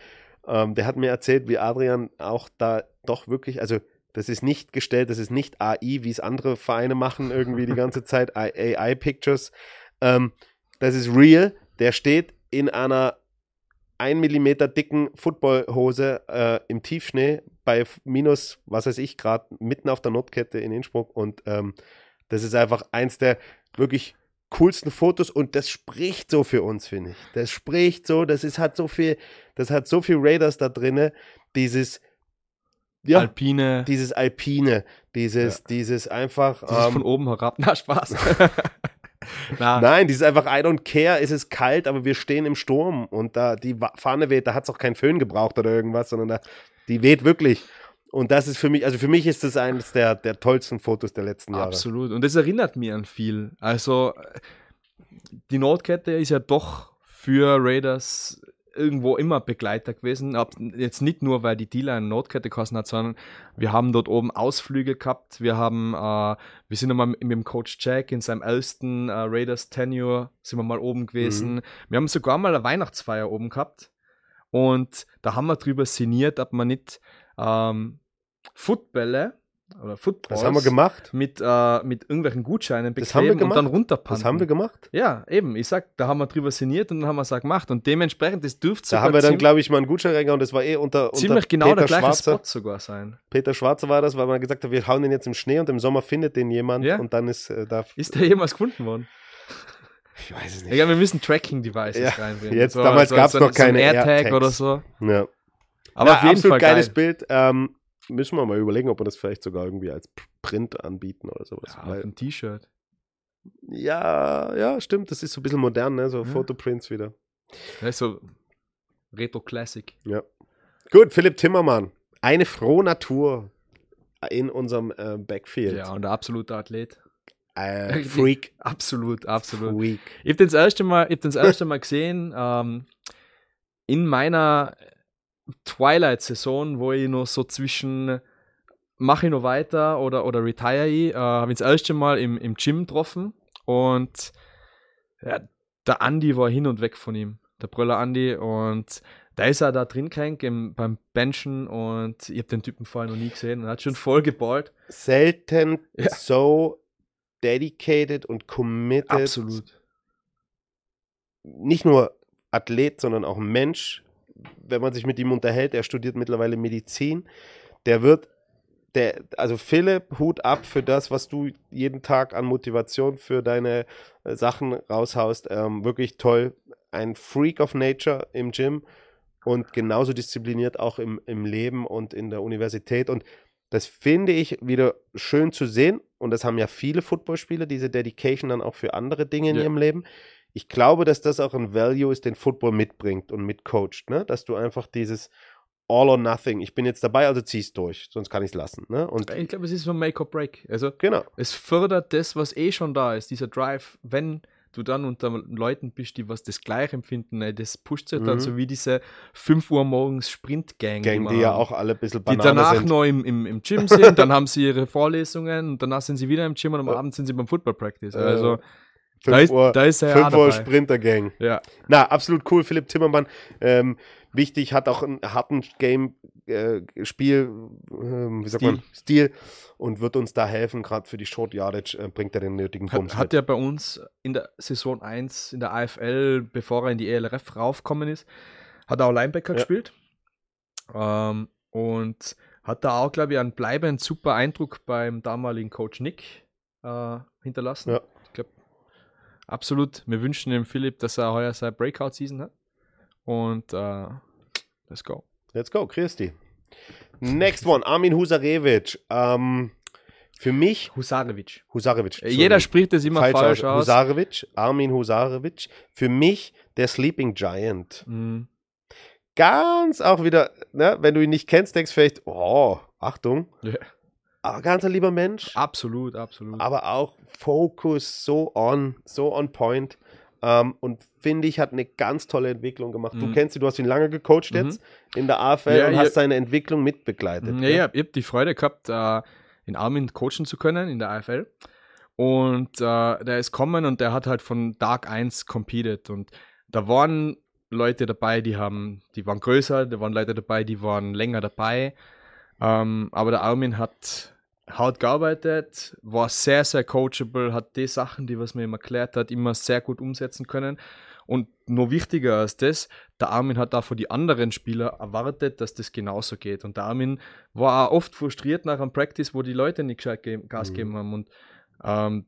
Ähm, der hat mir erzählt, wie Adrian auch da doch wirklich, also das ist nicht gestellt, das ist nicht AI, wie es andere Vereine machen, irgendwie die ganze Zeit, AI-Pictures. Ähm, das ist real. Der steht in einer 1 Millimeter dicken Footballhose äh, im Tiefschnee bei minus, was weiß ich, Grad mitten auf der Nordkette in Innsbruck. Und ähm, das ist einfach eins der wirklich coolsten Fotos und das spricht so für uns, finde ich. Das spricht so, das ist hat so viel, das hat so viel Raiders da drinne, dieses ja, Alpine, dieses Alpine, dieses, dieses einfach dieses ähm, von oben herab. Na, Spaß. Na, Nein, dieses einfach I don't care, es ist kalt, aber wir stehen im Sturm und da die Fahne weht, da hat es auch keinen Föhn gebraucht oder irgendwas, sondern da, die weht wirklich. Und das ist für mich, also für mich ist das eines der, der tollsten Fotos der letzten Jahre. Absolut. Und das erinnert mich an viel. Also, äh, die Notkette ist ja doch für Raiders irgendwo immer Begleiter gewesen. Ab- Jetzt nicht nur, weil die Dealer eine Notkette gekostet hat, sondern wir haben dort oben Ausflüge gehabt. Wir haben, äh, wir sind einmal mit dem Coach Jack in seinem ersten äh, Raiders Tenure sind wir mal oben gewesen. Wir haben sogar mal eine Weihnachtsfeier oben gehabt. Und da haben wir drüber sinniert, ob man nicht ähm, Footbälle oder Footballs Das haben wir gemacht. mit, äh, mit irgendwelchen Gutscheinen Das haben wir bekleben und dann gemacht. runterpanten. Das haben wir gemacht. Ja, eben. Ich sag, da haben wir drüber sinniert und dann haben wir es auch gemacht. Und dementsprechend, das dürfte Da sogar haben wir dann, glaube ich, mal einen Gutschein reingehauen. Das war eh unter, unter ziemlich genau Peter der gleiche Schwarzer. Spot sogar sein. Peter Schwarzer war das, weil man gesagt hat, wir hauen den jetzt im Schnee und im Sommer findet den jemand Ja. und dann ist äh, da. Ist der jemals gefunden worden? Ich weiß es Ja, wir müssen Tracking-Devices Ja, reinbringen. jetzt- damals gab's ein- noch keine ein AirTag AirTags. oder so. Ja. Aber ja, auf jeden absolut Fall geiles geil. Bild. Ähm, müssen wir mal überlegen, ob wir das vielleicht sogar irgendwie als Print anbieten oder sowas. Ja, Weil, ein T-Shirt. Ja, ja, stimmt. Das ist so ein bisschen modern, ne? So Ja. Fotoprints wieder. Das ist so Retro Classic. Ja. Gut, Philipp Timmermann. Eine frohe Natur in unserem äh, Backfield. Ja, und der absolute Athlet. Äh, Freak. Absolut, absolut. Freak. Ich habe den das erste Mal, ich hab den das erste Mal gesehen ähm, in meiner Twilight-Saison, wo ich noch so zwischen mache ich noch weiter oder, oder retire ich, äh, habe ich das erste Mal im, im Gym getroffen und ja, der Andi war hin und weg von ihm, der Brüller Andi und da ist er da drin kränk im, beim Benchen und ich habe den Typen vorher noch nie gesehen und er hat schon voll geballt. Selten Ja. so dedicated und committed. Absolut. Nicht nur Athlet, sondern auch Mensch. Wenn man sich mit ihm unterhält, er studiert mittlerweile Medizin. Der wird, der, also Philipp, Hut ab für das, was du jeden Tag an Motivation für deine äh, Sachen raushaust. Ähm, wirklich toll. Ein Freak of Nature im Gym und genauso diszipliniert auch im, im Leben und in der Universität. Und das finde ich wieder schön zu sehen. Und das haben ja viele Footballspieler, diese Dedication dann auch für andere Dinge in Ja. ihrem Leben. Ich glaube, dass das auch ein Value ist, den Football mitbringt und mitcoacht, ne? Dass du einfach dieses All or Nothing, ich bin jetzt dabei, also zieh's durch, sonst kann ich es lassen. Ne? Und Ich glaube, es ist so Make or Break. Also genau, es fördert das, was eh schon da ist, dieser Drive, wenn du dann unter Leuten bist, die was das gleich empfinden, ey, das pusht sich dann Mhm. so wie diese 5 Uhr morgens Sprint-Gang. Gang, die ja auch alle ein bisschen die Banane danach sind. noch im, im, im Gym sind, dann haben sie ihre Vorlesungen und danach sind sie wieder im Gym und am Ja. Abend sind sie beim Football Practice. Äh, Also Fünf da ist, Uhr, da ist er ja fünf auch Uhr dabei. Sprinter-Gang. Ja, Na, absolut cool, Philipp Timmermann. Ähm, wichtig, hat auch einen harten Game-Spiel, ähm, wie sagt Stil. man, Stil und wird uns da helfen, gerade für die Short Yardage äh, bringt er den nötigen Bums hat, hat er bei uns in der Saison 1 in der AFL, bevor er in die ELRF raufgekommen ist, hat er auch Linebacker Ja. gespielt. Ähm, und hat da auch, glaube ich, einen bleibend super Eindruck beim damaligen Coach Nick äh, hinterlassen. Ja. Absolut. Wir wünschen dem Philipp, dass er heuer seine Breakout-Season hat. Und äh, let's go. Let's go, Christi. Next one, Armin Husarevic. Ähm, für mich, Husarevic. Husarevic. Äh, Jeder spricht es immer falsch, aus. Husarevic, Armin Husarevic. Für mich der Sleeping Giant. Mhm. Ganz auch wieder, ne, wenn du ihn nicht kennst, denkst du vielleicht, oh, Achtung. Ja. Ganz ein lieber Mensch. Absolut, absolut. aber auch Focus so on, so on point. Ähm, und finde ich, hat eine ganz tolle Entwicklung gemacht. Du Mhm. kennst ihn, du hast ihn lange gecoacht Mhm. jetzt in der AFL Ja, und ja. hast seine Entwicklung mitbegleitet. Ja, gell? ja, ich habe die Freude gehabt, äh, in Armin coachen zu können in der AFL. Und äh, der ist kommen und der hat halt von Tag 1 competed. Und da waren Leute dabei, die haben, die waren größer, da waren Leute dabei, die waren länger dabei. Ähm, aber der Armin hat hart gearbeitet, war sehr, sehr coachable, hat die Sachen, die was mir ihm erklärt hat, immer sehr gut umsetzen können. Und noch wichtiger als das, der Armin hat auch von die anderen Spieler erwartet, dass das genauso geht. Und der Armin war auch oft frustriert nach einem Practice, wo die Leute nicht gescheit ge Gas Mhm. gegeben haben. Und ähm,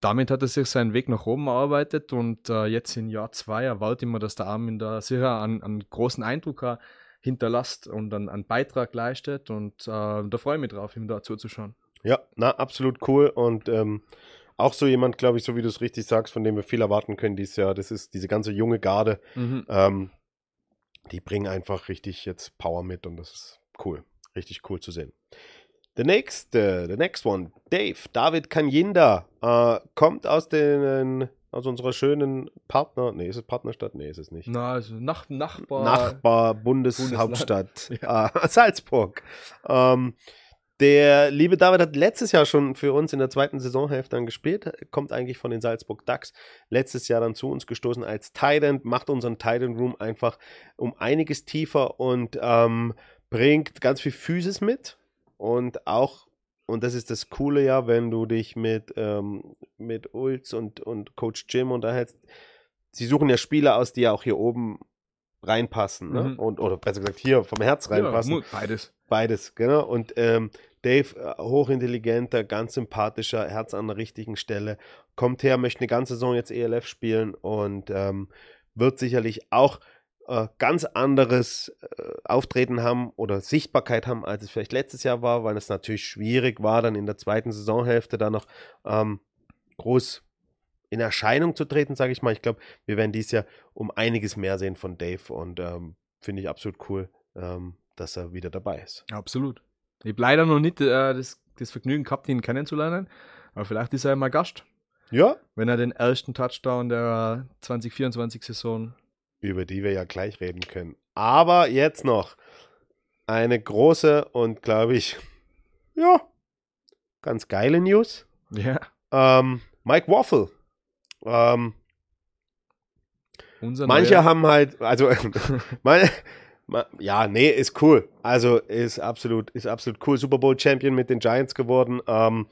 damit hat er sich seinen Weg nach oben erarbeitet und äh, jetzt in Jahr zwei erwartet immer, dass der Armin da sicher einen, einen großen Eindruck hat, hinterlasst und einen, einen Beitrag leistet und äh, da freue ich mich drauf, ihm da zuzuschauen. Ja, na, absolut cool. Und ähm, auch so jemand, glaube ich, so wie du es richtig sagst, von dem wir viel erwarten können dieses Jahr. Das ist diese ganze junge Garde. Mhm. Ähm, die bringen einfach richtig jetzt Power mit und das ist cool. Richtig cool zu sehen. The next, äh, the next one, Dave, David Kanyinda, äh, kommt aus den, aus unserer schönen Partner, nee, ist es Partnerstadt? Nee, ist es nicht. Na, also Nach Nachbar. Nachbar Bundeshauptstadt äh, Salzburg. Ähm, der liebe David hat letztes Jahr schon für uns in der zweiten Saisonhälfte dann gespielt, kommt eigentlich von den Salzburg Ducks, letztes Jahr dann zu uns gestoßen als Titan, macht unseren Titan Room einfach um einiges tiefer und ähm, bringt ganz viel Physis mit und auch und das ist das Coole ja, wenn du dich mit, ähm, mit Ulz und, und Coach Jim unterhältst. Sie suchen ja Spieler aus, die ja auch hier oben reinpassen. Ne? Mhm. Und, oder besser gesagt, hier vom Herz ja, reinpassen. mu- beides. Beides, genau. Und ähm, Dave, äh, hochintelligenter, ganz sympathischer, Herz an der richtigen Stelle, kommt her, möchte eine ganze Saison jetzt ELF spielen und ähm, wird sicherlich auch äh, ganz anderes äh, Auftreten haben oder Sichtbarkeit haben, als es vielleicht letztes Jahr war, weil es natürlich schwierig war, dann in der zweiten Saisonhälfte da noch ähm, groß in Erscheinung zu treten, sage ich mal. Ich glaube, wir werden dieses Jahr um einiges mehr sehen von Dave und ähm, finde ich absolut cool, ähm, dass er wieder dabei ist. Absolut. Ich habe leider noch nicht äh, das, das Vergnügen gehabt, ihn kennenzulernen, aber vielleicht ist er mal Gast. Ja. Wenn er den ersten Touchdown der 2024-Saison. Über die wir ja gleich reden können. Aber jetzt noch eine große und, glaube ich, ja, ganz geile News. Ja. Ähm, Mike Waffle. Ähm, manche haben halt, also, meine, ja, nee, ist cool. Also ist absolut, ist absolut cool. Super Bowl Champion mit den Giants geworden. Ähm,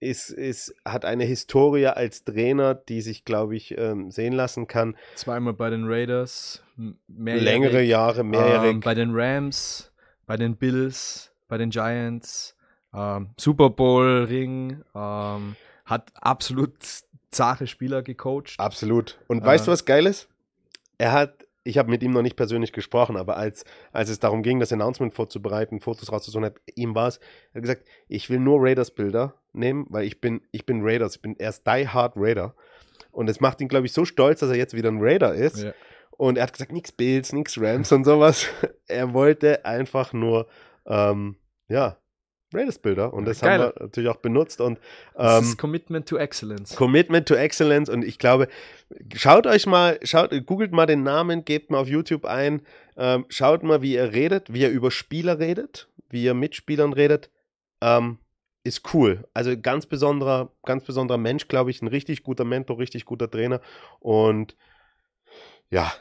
ist, ist, hat eine Historie als Trainer, die sich, glaube ich, ähm, sehen lassen kann. zweimal bei den Raiders, mehrjährig, Längere Jahre, mehrjährig. Ähm, bei den Rams, bei den Bills, bei den Giants, ähm, Super Bowl Ring, ähm, hat absolut zahre Spieler gecoacht. Absolut. Und Äh, weißt du, was geil ist? Er hat, ich habe mit ihm noch nicht persönlich gesprochen, aber als, als es darum ging, das Announcement vorzubereiten, Fotos rauszusuchen, hat ihm war es, er hat gesagt, ich will nur Raiders-Bilder nehmen, weil ich bin, ich bin Raiders, ich bin erst Die Hard Raider. Und es macht ihn, glaube ich, so stolz, dass er jetzt wieder ein Raider ist. Ja. Und er hat gesagt, nix Bills, nix Rams und sowas. er wollte einfach nur, ähm, ja, Raiders-Bilder. Und das Geil. haben wir natürlich auch benutzt. Und Das ähm, ist Commitment to Excellence. Commitment to Excellence und ich glaube, schaut euch mal, schaut, googelt mal den Namen, gebt mal auf YouTube ein, ähm, schaut mal, wie er redet, wie er über Spieler redet, wie er mit Spielern redet, ähm, ist cool. Also ganz besonderer, ganz besonderer Mensch, glaube ich, ein richtig guter Mentor, richtig guter Trainer und ja,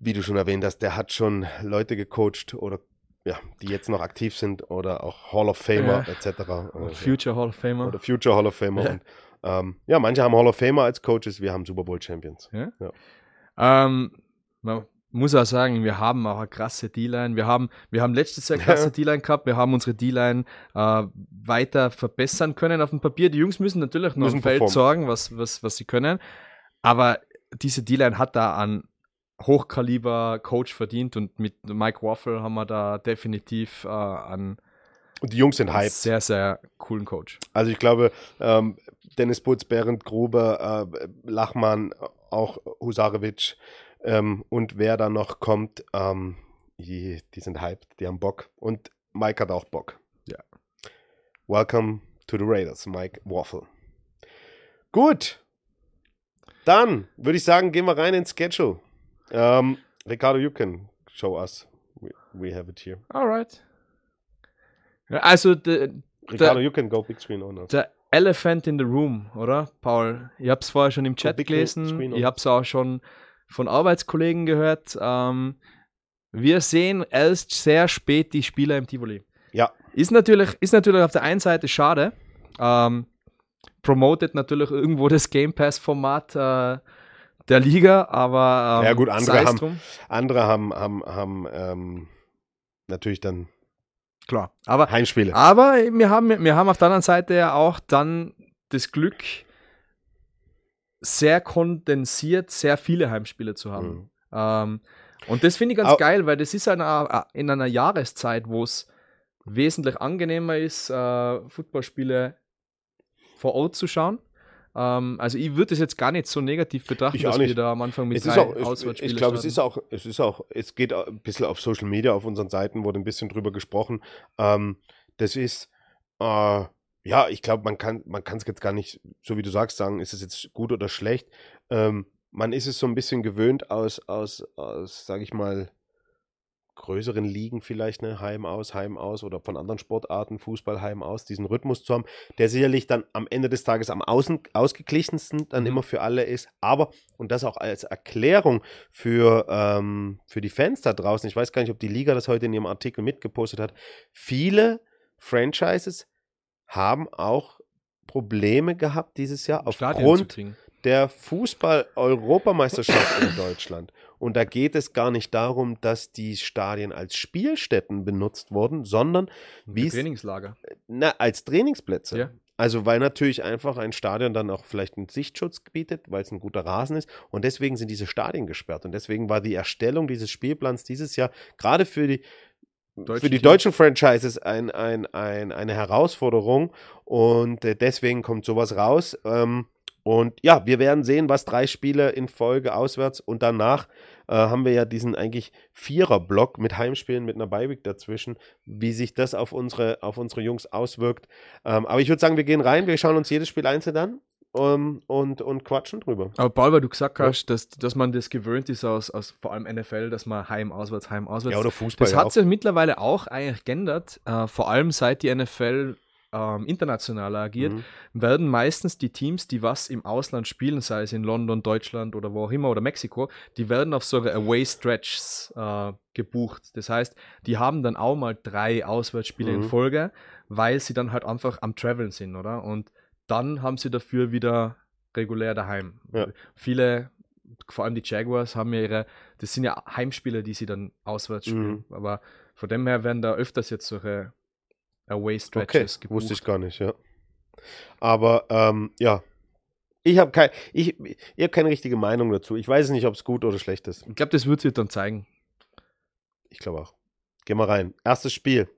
wie du schon erwähnt hast, der hat schon Leute gecoacht oder ja, die jetzt noch aktiv sind oder auch Hall of Famer Ja. etc. Also- Future Hall of Famer. oder Future Hall of Famer. Ja. Und, ähm, ja, manche haben Hall of Famer als Coaches, wir haben Super Bowl Champions. Ähm, man muss auch sagen, wir haben auch eine krasse D-Line. Wir haben, wir haben letztes Jahr krasse Ja. D-Line gehabt. Wir haben unsere D-Line äh, weiter verbessern können auf dem Papier. Die Jungs müssen natürlich noch Müssen im Feld performen. sorgen, was, was, was sie können. Aber diese D-Line hat da an Hochkaliber Coach verdient und mit Mike Waffle haben wir da definitiv äh, einen Und die Jungs sind hyped. sehr, sehr coolen Coach. Also ich glaube, ähm, Dennis Putz, Berend Gruber, äh, Lachmann, auch Husarewitsch ähm, und wer da noch kommt, ähm, die, die sind hyped, die haben Bock. Und Mike hat auch Bock. Ja. Welcome to the Raiders, Mike Waffle. Gut. Dann würde ich sagen, gehen wir rein ins Schedule. Ähm, Ricardo, you can show us. We, we have it here. Alright. Also, der, Ricardo, you can go big screen on us. Der Elephant in the Room, oder, Paul? Ich habe es vorher schon im Chat gelesen. Ich habe es auch schon von Arbeitskollegen gehört. Ähm, wir sehen erst sehr spät die Spieler im Tivoli. Ja. Ist natürlich, ist natürlich auf der einen Seite schade. Ähm, promotet natürlich irgendwo das Game Pass-Format äh, der Liga, aber ähm, Ja, gut, andere haben- drum. Andere haben, haben, haben ähm, natürlich dann Klar. Aber Heimspiele. Aber wir haben, wir haben auf der anderen Seite ja auch dann das Glück, sehr kondensiert sehr viele Heimspiele zu haben. Mhm. Ähm, und das finde ich ganz Au- geil, weil das ist eine, in einer Jahreszeit, wo es wesentlich angenehmer ist, äh, Footballspiele vor Ort zu schauen. Ähm, also ich würde es jetzt gar nicht so negativ betrachten, Ich dass wir da am Anfang mit Es drei auch, Auswärtsspielen ich glaube, es ist auch, es ist auch, es geht ein bisschen auf Social Media, auf unseren Seiten wurde ein bisschen drüber gesprochen. Ähm, das ist, äh, ja, ich glaube, man kann, man kann es jetzt gar nicht, so wie du sagst, sagen, ist es jetzt gut oder schlecht. Ähm, man ist es so ein bisschen gewöhnt aus, aus, aus, sage ich mal, größeren Ligen vielleicht, ne, Heim aus, Heim aus oder von anderen Sportarten, Fußball, Heim aus, diesen Rhythmus zu haben, der sicherlich dann am Ende des Tages am außen, ausgeglichensten dann Mhm. immer für alle ist. Aber, und das auch als Erklärung für, ähm, für die Fans da draußen, ich weiß gar nicht, ob die Liga das heute in ihrem Artikel mitgepostet hat, viele Franchises haben auch Probleme gehabt dieses Jahr aufgrund. Der Fußball-Europameisterschaft in Deutschland. Und da geht es gar nicht darum, dass die Stadien als Spielstätten benutzt wurden, sondern wie es Trainingslager. na, als Trainingsplätze. Ja. Also weil natürlich einfach ein Stadion dann auch vielleicht einen Sichtschutz bietet, weil es ein guter Rasen ist. Und deswegen sind diese Stadien gesperrt. Und deswegen war die Erstellung dieses Spielplans dieses Jahr gerade für die für die deutschen Franchises ein, ein, ein, eine Herausforderung und äh, deswegen kommt sowas raus. Ähm, Und ja, wir werden sehen, was drei Spiele in Folge auswärts und danach äh, haben wir ja diesen eigentlich Vierer-Block mit Heimspielen, mit einer Beiweg dazwischen, wie sich das auf unsere, auf unsere Jungs auswirkt. Ähm, aber ich würde sagen, wir gehen rein, wir schauen uns jedes Spiel einzeln an um, und, und quatschen drüber. Aber Paul, weil du gesagt hast, dass, dass man das gewöhnt ist aus, aus vor allem NFL, dass man heim, auswärts, heim, auswärts. Ja, oder Fußball. Das ja hat sich mittlerweile auch eigentlich geändert, äh, vor allem seit die NFL ähm, internationaler agiert, Mhm. werden meistens die Teams, die was im Ausland spielen, sei es in London, Deutschland oder wo auch immer oder Mexiko, die werden auf solche Away-Stretches äh, gebucht. Das heißt, die haben dann auch mal drei Auswärtsspiele in Mhm. Folge, weil sie dann halt einfach am Traveln sind, oder? Und dann haben sie dafür wieder regulär daheim. Ja. Viele, vor allem die Jaguars, haben ja ihre, das sind ja Heimspiele, die sie dann auswärts spielen. Mhm. Aber von dem her werden da öfters jetzt solche Okay, Away-Stretches gebucht. wusste ich gar nicht, ja. Aber ähm, ja, ich habe kein, ich, ich hab keine richtige Meinung dazu. Ich weiß nicht, ob es gut oder schlecht ist. Ich glaube, das wird sich dann zeigen. Ich glaube auch. Gehen wir rein. Erstes Spiel.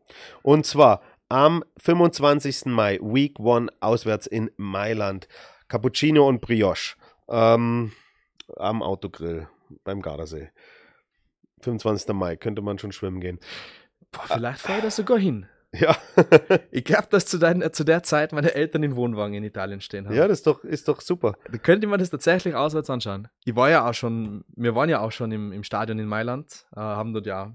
Und zwar am 25. Mai, Week 1, auswärts in Mailand. Cappuccino und Brioche. Ähm, am Autogrill beim Gardasee. 25. Mai, könnte man schon schwimmen gehen. Boah, vielleicht fahre ich da sogar hin. Ja, Ich glaube, dass zu, dein, zu der Zeit meine Eltern in Wohnwagen in Italien stehen haben. ja das ist doch, ist doch super. Da könnte man das tatsächlich auswärts anschauen. Ich war ja auch schon, wir waren ja auch schon im, im Stadion in Mailand, äh, haben dort ja,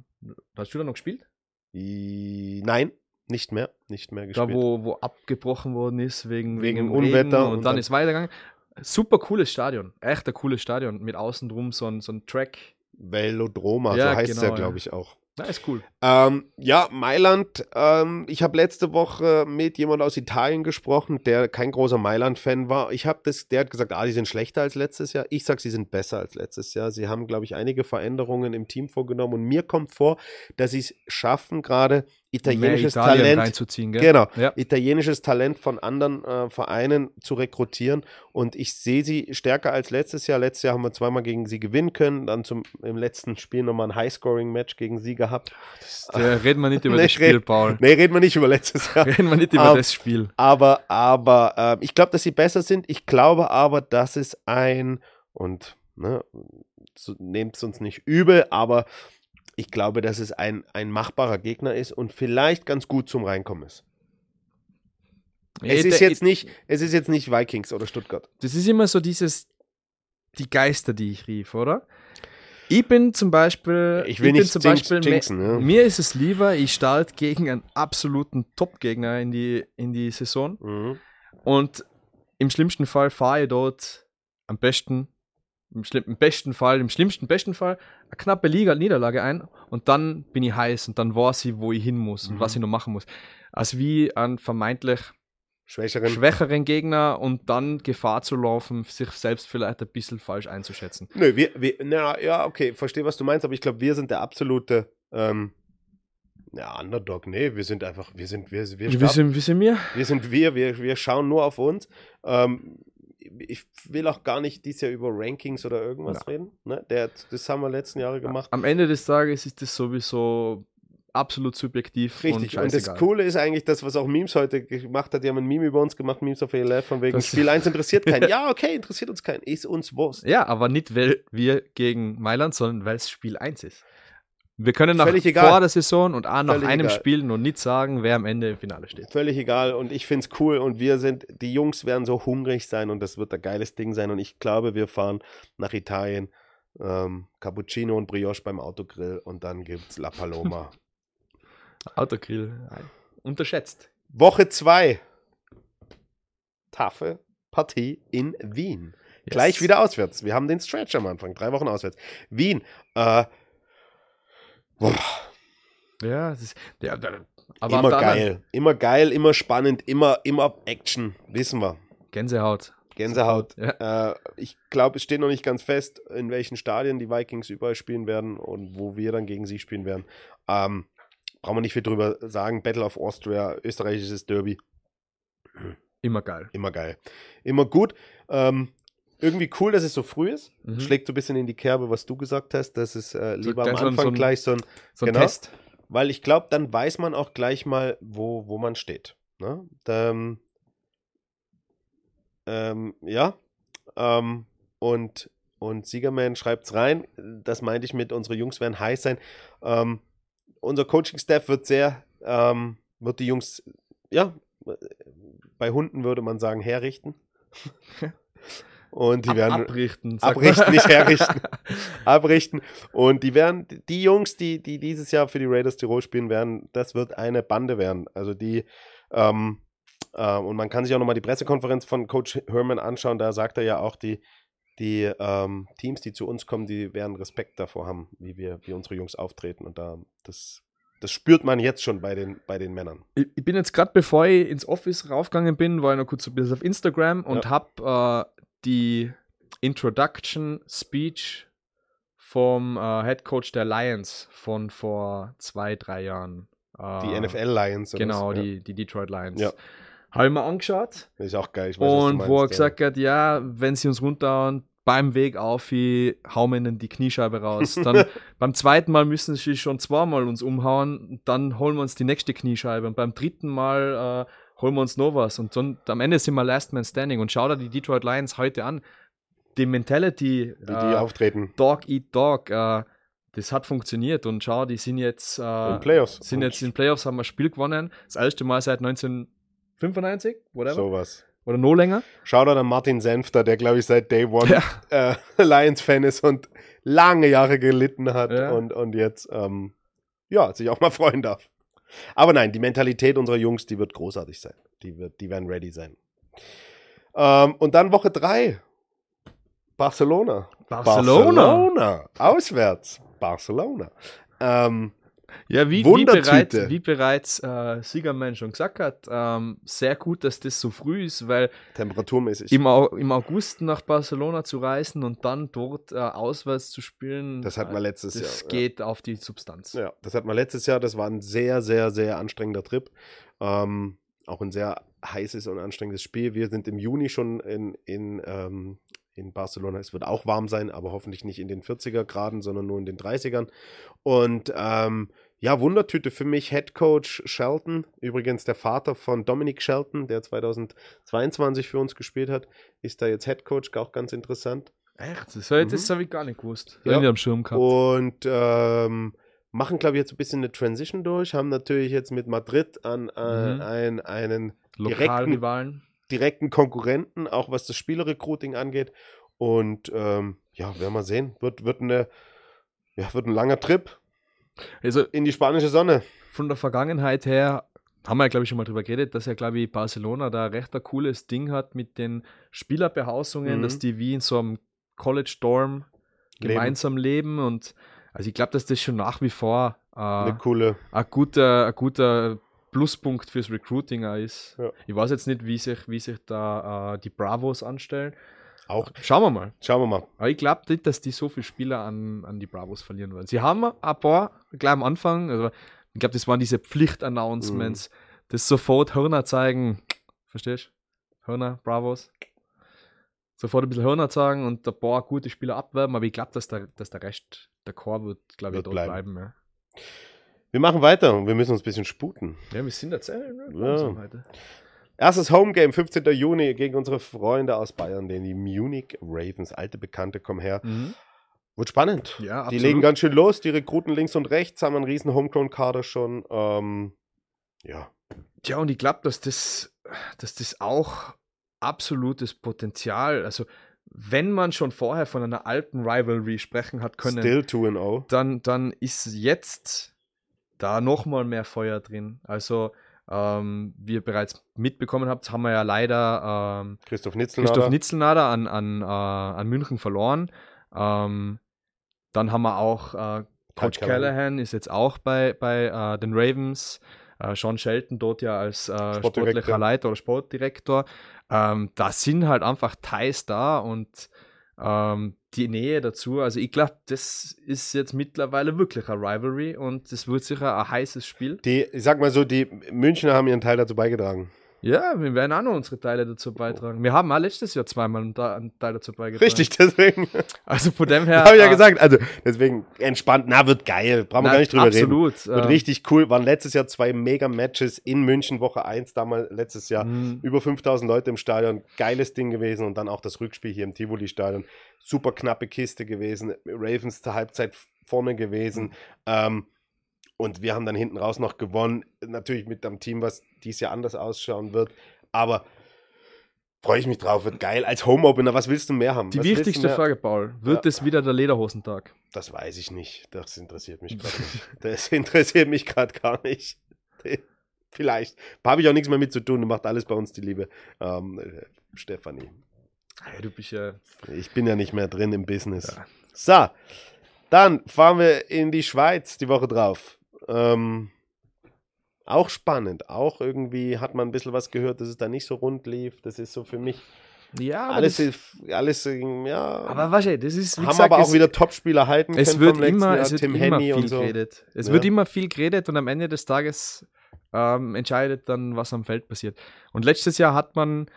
hast du da noch gespielt? I, nein, nicht mehr. Nicht mehr gespielt. Da, wo, wo abgebrochen worden ist wegen, Wegen dem Unwetter und, und dann dann- ist weitergegangen. Super cooles Stadion, echt ein cooles Stadion mit außen drum so ein, so ein Track. Velodroma, Ja, so heißt es genau, ja, glaube ich, auch. Na, ist cool. Ähm, ja, Mailand. Ähm, ich habe letzte Woche mit jemand aus Italien gesprochen, der kein großer Mailand-Fan war. Ich habe das, der hat gesagt, ah, die sind schlechter als letztes Jahr. Ich sage, sie sind besser als letztes Jahr. Sie haben, glaube ich, einige Veränderungen im Team vorgenommen und mir kommt vor, dass sie es schaffen, gerade italienisches Talent? Genau, Ja. italienisches Talent von anderen äh, Vereinen zu rekrutieren und ich sehe sie stärker als letztes Jahr. Letztes Jahr haben wir zweimal gegen sie gewinnen können, dann zum, im letzten Spiel nochmal ein High-Scoring-Match gegen sie gehabt. Da reden wir nicht über Nee, das Spiel, red- Paul. Nee, reden wir nicht über letztes Jahr. Reden wir nicht über Aber- das Spiel. Aber, aber äh, ich glaube, dass sie besser sind. Ich glaube aber, dass es ein, und ne, so, nehmt es uns nicht übel, aber ich glaube, dass es ein, ein machbarer Gegner ist und vielleicht ganz gut zum Reinkommen ist. Es ist jetzt nicht, es ist jetzt nicht Vikings oder Stuttgart. Das ist immer so dieses, die Geister, die ich rief, oder? Ich bin zum Beispiel, Ich will bin nicht zum Beispiel, jinxen, mir, ja. mir ist es lieber, ich starte gegen einen absoluten Top-Gegner in die, in die Saison Mhm. und im schlimmsten Fall fahre ich dort am besten, im, schlimm, im besten Fall, im schlimmsten besten Fall, eine knappe Liga Niederlage ein und dann bin ich heiß und dann weiß ich, wo ich hin muss und Mhm. was ich noch machen muss. Als wie ein vermeintlich Schwächeren. schwächeren Gegner und dann Gefahr zu laufen, sich selbst vielleicht ein bisschen falsch einzuschätzen. Nö, wir, wir, na, ja, okay, verstehe, was du meinst, aber ich glaube, wir sind der absolute, ähm, ja, Underdog, nee, wir sind einfach, wir sind, wir, wir, starten- sind, wie sind wir? wir sind wir, wir, wir schauen nur auf uns. Ähm, ich will auch gar nicht dieses Jahr über Rankings oder irgendwas reden. Ne? Der, das haben wir letzten Jahre gemacht. Am Ende des Tages ist das sowieso absolut subjektiv Richtig. und Und, das. Coole ist eigentlich das, was auch Memes heute gemacht hat. Die haben ein Meme über uns gemacht, Memes auf ELF, von wegen Das- Spiel 1 interessiert keinen. ja, okay, interessiert uns keinen. Ist uns Wurst. Ja, aber nicht, weil wir gegen Mailand, sondern weil es Spiel 1 ist. Wir können nach Völlig egal. vor der Saison und auch nach Völlig einem egal. Spiel noch nicht sagen, wer am Ende im Finale steht. Völlig egal und ich finde es cool und wir sind, die Jungs werden so hungrig sein und das wird ein geiles Ding sein und ich glaube, wir fahren nach Italien, ähm, Cappuccino und Brioche beim Autogrill und dann gibt's La Paloma. Autogrill. Unterschätzt. Woche 2. Taffe Partie in Wien. Yes. Gleich wieder auswärts. Wir haben den Stretch am Anfang, drei Wochen auswärts. Wien. Äh, boah, Ja, das ist, ja, aber immer geil. Immer geil, immer spannend, immer, immer Action. Wissen wir. Gänsehaut. Gänsehaut. Ja. Äh, ich glaube, es steht noch nicht ganz fest, in welchen Stadien die Vikings überall spielen werden und wo wir dann gegen sie spielen werden. Ähm, brauchen wir nicht viel drüber sagen. Battle of Austria, österreichisches Derby. Immer geil. Immer geil. Immer gut. Ähm, irgendwie cool, dass es so früh ist. Mhm. Schlägt so ein bisschen in die Kerbe, was du gesagt hast, dass es äh, lieber am so ein- Anfang so ein- gleich so ein, So ein Genau. Test. weil ich glaube, dann weiß man auch gleich mal, wo, wo man steht. Ne? Da, ähm, ja, Ähm, und, und Siegerman schreibt es rein. Das meinte ich mit, unsere Jungs werden heiß sein. Ähm, unser Coaching-Staff wird sehr, ähm, wird die Jungs, ja, bei Hunden würde man sagen, herrichten. Und die Ab, werden abrichten. abrichten, nicht herrichten. abrichten. Und die werden, die Jungs, die, die dieses Jahr für die Raiders Tirol spielen werden, das wird eine Bande werden. Also die, ähm, äh, und man kann sich auch nochmal die Pressekonferenz von Coach Herman anschauen. Da sagt er ja auch, die, die ähm, Teams, die zu uns kommen, die werden Respekt davor haben, wie wir, wie unsere Jungs auftreten. Und da, das, das spürt man jetzt schon bei den, bei den Männern. Ich, ich bin jetzt gerade, bevor ich ins Office raufgegangen bin, war ich noch kurz ein bisschen auf Instagram und Ja. habe äh, die Introduction Speech vom äh, Head Coach der Lions von vor zwei, drei Jahren. Äh, Die NFL Lions. Genau? Ja. die, die Detroit Lions. Ja. Habe ich mir angeschaut Ist auch geil. Ich weiß, und wo er meinst, ja. gesagt hat, ja, wenn sie uns runterhauen, beim Weg auf, ich hauen wir ihnen die Kniescheibe raus. Dann beim zweiten Mal müssen sie schon zweimal uns umhauen, dann holen wir uns die nächste Kniescheibe und beim dritten Mal äh, holen wir uns noch was und dann am Ende sind wir Last Man Standing und schau dir die Detroit Lions heute an. Die Mentality, Wie die äh, auftreten. Dog Eat Dog, äh, das hat funktioniert und schau, die sind jetzt, äh, In Playoffs. sind jetzt in Playoffs, haben wir ein Spiel gewonnen, das erste Mal seit 1995, whatever, Sowas. oder noch länger. Shoutout an Martin Senfter, der, glaube ich, seit Day One äh, Lions-Fan ist und lange Jahre gelitten hat Ja. und, und jetzt, ähm, ja, sich auch mal freuen darf. Aber nein, die Mentalität unserer Jungs, die wird großartig sein. Die, wird, die werden ready sein. Ähm, und dann Woche 3. Barcelona. Barcelona. Auswärts. Barcelona. Ähm, Ja, wie, wie bereits, wie bereits äh, Siegermann schon gesagt hat, ähm, sehr gut, dass das so früh ist, weil temperaturmäßig. im, Au- im August nach Barcelona zu reisen und dann dort äh, auswärts zu spielen, Das hatten wir äh, letztes das Jahr, ja. geht auf die Substanz. Ja, das hatten wir letztes Jahr. Das war ein sehr, sehr, sehr anstrengender Trip. Ähm, auch ein sehr heißes und anstrengendes Spiel. Wir sind im Juni schon in, in, ähm, in Barcelona. Es wird auch warm sein, aber hoffentlich nicht in den 40er Graden, sondern nur in den 30ern. Und ähm, ja, Wundertüte für mich, Head Coach Shelton, übrigens der Vater von Dominic Shelton, der 2022 für uns gespielt hat, ist da jetzt Head Coach, auch ganz interessant. Echt? Das, das Mhm. habe ich gar nicht gewusst. Ja. Ich am Schirm gehabt. Und ähm, machen, glaube ich, jetzt ein bisschen eine Transition durch. Haben natürlich jetzt mit Madrid an äh, Mhm. ein, einen Lokalrivalen. Direkten Konkurrenten, auch was das Spielerrecruiting angeht. Und ähm, ja, werden wir sehen. Wird, wird, eine, ja, wird ein langer Trip Also in die spanische Sonne. von der Vergangenheit her haben wir, glaube ich, schon mal drüber geredet, dass ja, glaube ich, Barcelona da recht ein cooles Ding hat mit den Spielerbehausungen, Mhm. dass die wie in so einem College Dorm Leben. gemeinsam leben und also ich glaube, dass das schon nach wie vor äh, Eine coole. ein guter, ein guter Pluspunkt fürs Recruiting auch ist. Ja. Ich weiß jetzt nicht, wie sich, wie sich da äh, die Bravos anstellen. Auch. Schauen wir mal. Schauen wir mal. Aber ich glaube nicht, dass die so viele Spieler an, an die Bravos verlieren wollen. Sie haben ein paar gleich am Anfang, also ich glaube, das waren diese Pflicht-Announcements, das sofort Hörner zeigen. Verstehst du? Hörner, Bravos. Sofort ein bisschen Hörner zeigen und ein paar gute Spieler abwerben, aber ich glaube, dass der, dass der Rest, der Chor wird, glaube ich, dort bleiben. bleiben. ja. Wir machen weiter und wir müssen uns ein bisschen sputen. ja, wir sind jetzt äh, Ja. heute. Erstes Homegame, 15. Juni gegen unsere Freunde aus Bayern, den die Munich Ravens. Alte Bekannte kommen her. Mhm. Wird spannend. Ja, Die absolut. legen ganz schön los, die Rekruten links und rechts, haben einen riesen Homegrown-Kader schon. Ähm, ja, Tja, und ich glaube, dass das, dass das auch absolutes Potenzial, also wenn man schon vorher von einer alten Rivalry sprechen hat können, still 2-0. dann, dann ist jetzt da nochmal mehr Feuer drin. Also, ähm, wie ihr bereits mitbekommen habt, haben wir ja leider ähm, Christoph Nitzelnader. Christoph Nitzelnader an, an, äh, an München verloren. Ähm, dann haben wir auch äh, Coach Callahan. Ist jetzt auch bei, bei äh, den Ravens. Äh, Sean Shelton dort ja als äh, sportlicher Leiter oder Sportdirektor. Ähm, da sind halt einfach Ties da und ähm, die Nähe dazu. Also ich glaube, das ist jetzt mittlerweile wirklich eine Rivalry und das wird sicher ein heißes Spiel. Die, ich sag mal so, die Münchner haben ihren Teil dazu beigetragen. Ja, wir werden auch noch unsere Teile dazu beitragen. Wir haben auch letztes Jahr zweimal einen, Teil dazu beigetragen. Richtig, deswegen. Also von dem her. Habe ich ja äh, gesagt. Also deswegen entspannt. Na, wird geil. Brauchen wir gar nicht drüber absolut, reden. Wird äh, richtig cool. Waren letztes Jahr zwei Mega-Matches in München, Woche 1, damals letztes Jahr. Mhm. Über 5000 Leute im Stadion. Geiles Ding gewesen. Und dann auch das Rückspiel hier im Tivoli-Stadion. Super knappe Kiste gewesen. Ravens zur Halbzeit vorne gewesen. Ähm, und wir haben dann hinten raus noch gewonnen. Natürlich mit einem Team, was dies Jahr anders ausschauen wird. Aber freue ich mich drauf. Wird geil. Als Home-Opener, was willst du mehr haben? Die was du wichtigste? Frage, Paul. Wird Ja. es wieder der Lederhosentag? Das weiß ich nicht. Das interessiert mich gerade nicht. Das interessiert mich gerade gar nicht. Vielleicht. Habe ich auch nichts mehr mit zu tun. Macht alles bei uns die liebe ähm, äh, Stefanie. Hey, du bist ja. Ich bin ja nicht mehr drin im Business. Ja. So, dann fahren wir in die Schweiz die Woche drauf. Ähm, auch spannend. Auch irgendwie hat man ein bisschen was gehört, dass es da nicht so rund lief. Das ist so für mich Ja, alles, das, alles ja. aber du, das ist. Haben gesagt, aber auch es, wieder Topspieler halten Es können wird vom immer, Jahr, es wird Tim immer Henny viel und so. geredet. Es Ja. wird immer viel geredet und am Ende des Tages ähm, entscheidet dann, was am Feld passiert. Und letztes Jahr hat man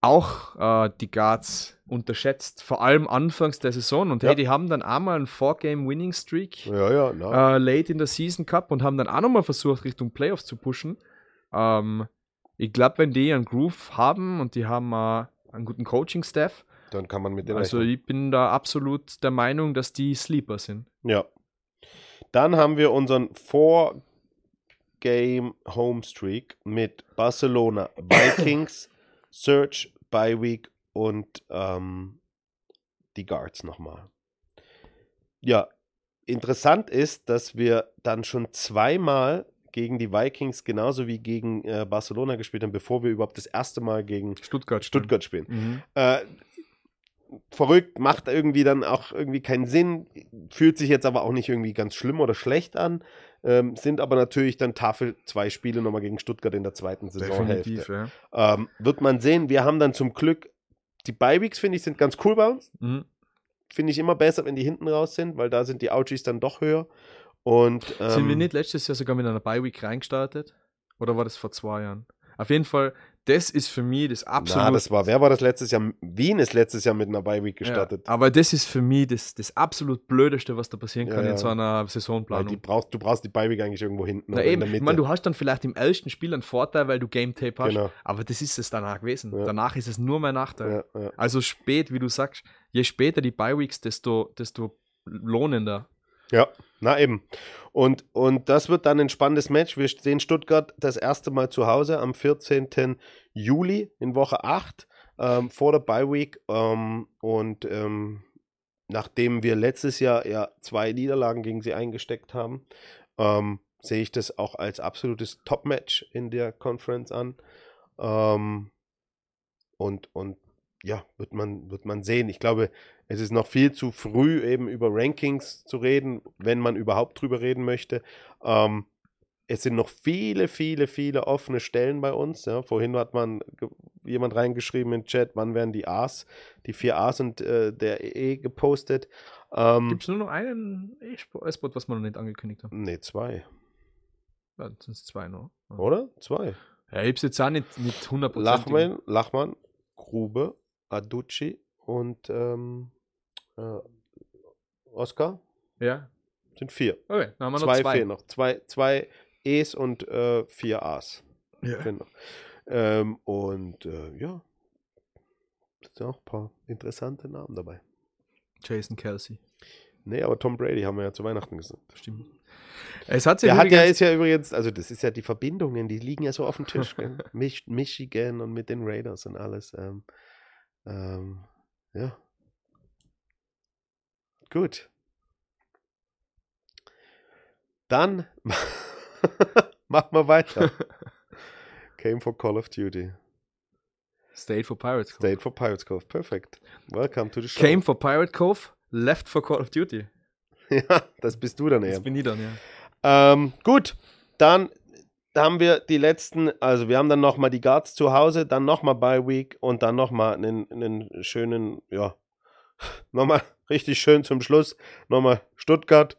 auch äh, die Guards unterschätzt, vor allem anfangs der Saison. Und Ja. hey, die haben dann einmal einen Four-Game-Winning-Streak Ja, ja, äh, late in der Season gehabt und haben dann auch nochmal versucht, Richtung Playoffs zu pushen. Ähm, ich glaube, wenn die einen Groove haben und die haben äh, einen guten Coaching-Staff, dann kann man mit denen also rechnen. ich bin da absolut der Meinung, dass die Sleeper sind. Ja. Dann haben wir unseren Four-Game Home Streak mit Barcelona, Vikings, Search, Bye Week und ähm, die Guards nochmal. Ja, interessant ist, dass wir dann schon zweimal gegen die Vikings genauso wie gegen äh, Barcelona gespielt haben, bevor wir überhaupt das erste Mal gegen Stuttgart. Stuttgart spielen. Mhm. Äh, verrückt, macht irgendwie dann auch irgendwie keinen Sinn, fühlt sich jetzt aber auch nicht irgendwie ganz schlimm oder schlecht an, ähm, sind aber natürlich dann Tafel zwei Spiele nochmal gegen Stuttgart in der zweiten Definitiv, Saisonhälfte. ja. Ähm, wird man sehen, wir haben dann zum Glück, die Bi-Weeks finde ich sind ganz cool bei uns, Mhm. finde ich immer besser, wenn die hinten raus sind, weil da sind die Ouchies dann doch höher und ähm, Sind wir nicht letztes Jahr sogar mit einer Bye-Week reingestartet? Oder war das vor zwei Jahren? Auf jeden Fall, das ist für mich das absolut. na, das war, wer war das letztes Jahr? Wien ist letztes Jahr mit einer Bi-Week gestartet. Ja, aber das ist für mich das, das absolut Blödeste, was da passieren kann ja. in so einer Saisonplanung. brauchst, du brauchst die Bi-Week eigentlich irgendwo hinten Na eben, ich meine, du hast dann vielleicht im ersten Spiel einen Vorteil, weil du Game Tape hast, Genau. aber das ist es danach gewesen. Danach ist es nur mein Nachteil. Also spät, wie du sagst, je später die Bye-Weeks, desto, desto lohnender. Ja, na eben. Und, und das wird dann ein spannendes Match. Wir sehen Stuttgart das erste Mal zu Hause am 14. Juli in Woche 8 ähm, vor der Bye Week. Ähm, und ähm, nachdem wir letztes Jahr ja zwei Niederlagen gegen sie eingesteckt haben, ähm, sehe ich das auch als absolutes Top-Match in der Conference an. Ähm, und, und ja, wird man, wird man sehen. Ich glaube, es ist noch viel zu früh, eben über Rankings zu reden, wenn man überhaupt drüber reden möchte. Ähm, es sind noch viele, viele, viele offene Stellen bei uns. Ja. Vorhin hat man jemand reingeschrieben in den Chat, wann werden die A's, die vier A's und äh, der E gepostet. Ähm, Gibt es nur noch einen E-Spot, was wir noch nicht angekündigt haben? nee, zwei, Ja, das sind zwei noch. Ja, oder? Zwei. Ja, ich hab's jetzt auch nicht mit 100%. Lachmann, Lachmann, Grube, Aducci und ähm, äh, Oscar Ja, sind vier. okay, dann haben wir noch zwei, zwei. fehlen noch. Zwei, zwei E's und äh, vier A's. Ja. Noch. Ähm, und äh, ja, sind auch ein paar interessante Namen dabei. Jason Kelsey, Nee, aber Tom Brady haben wir ja zu Weihnachten gesagt. stimmt. Es hat sich Der hat ja, übrigens- ist ja übrigens, also das ist ja die Verbindungen, die liegen ja so auf dem Tisch. gell? Mich, Michigan und mit den Raiders und alles. Ähm, ähm, ja. Gut. Dann machen wir weiter. Came for Call of Duty. State for Pirates Cove. State for Pirates Cove. Perfect. Welcome to the show. Came for Pirate Cove, left for Call of Duty. ja, das bist du dann eher. Das bin ich dann, ja. Ähm, gut, dann haben wir die letzten, also wir haben dann nochmal die Guards zu Hause, dann nochmal Bye Week und dann nochmal einen, einen schönen, ja, nochmal richtig schön zum Schluss, nochmal Stuttgart,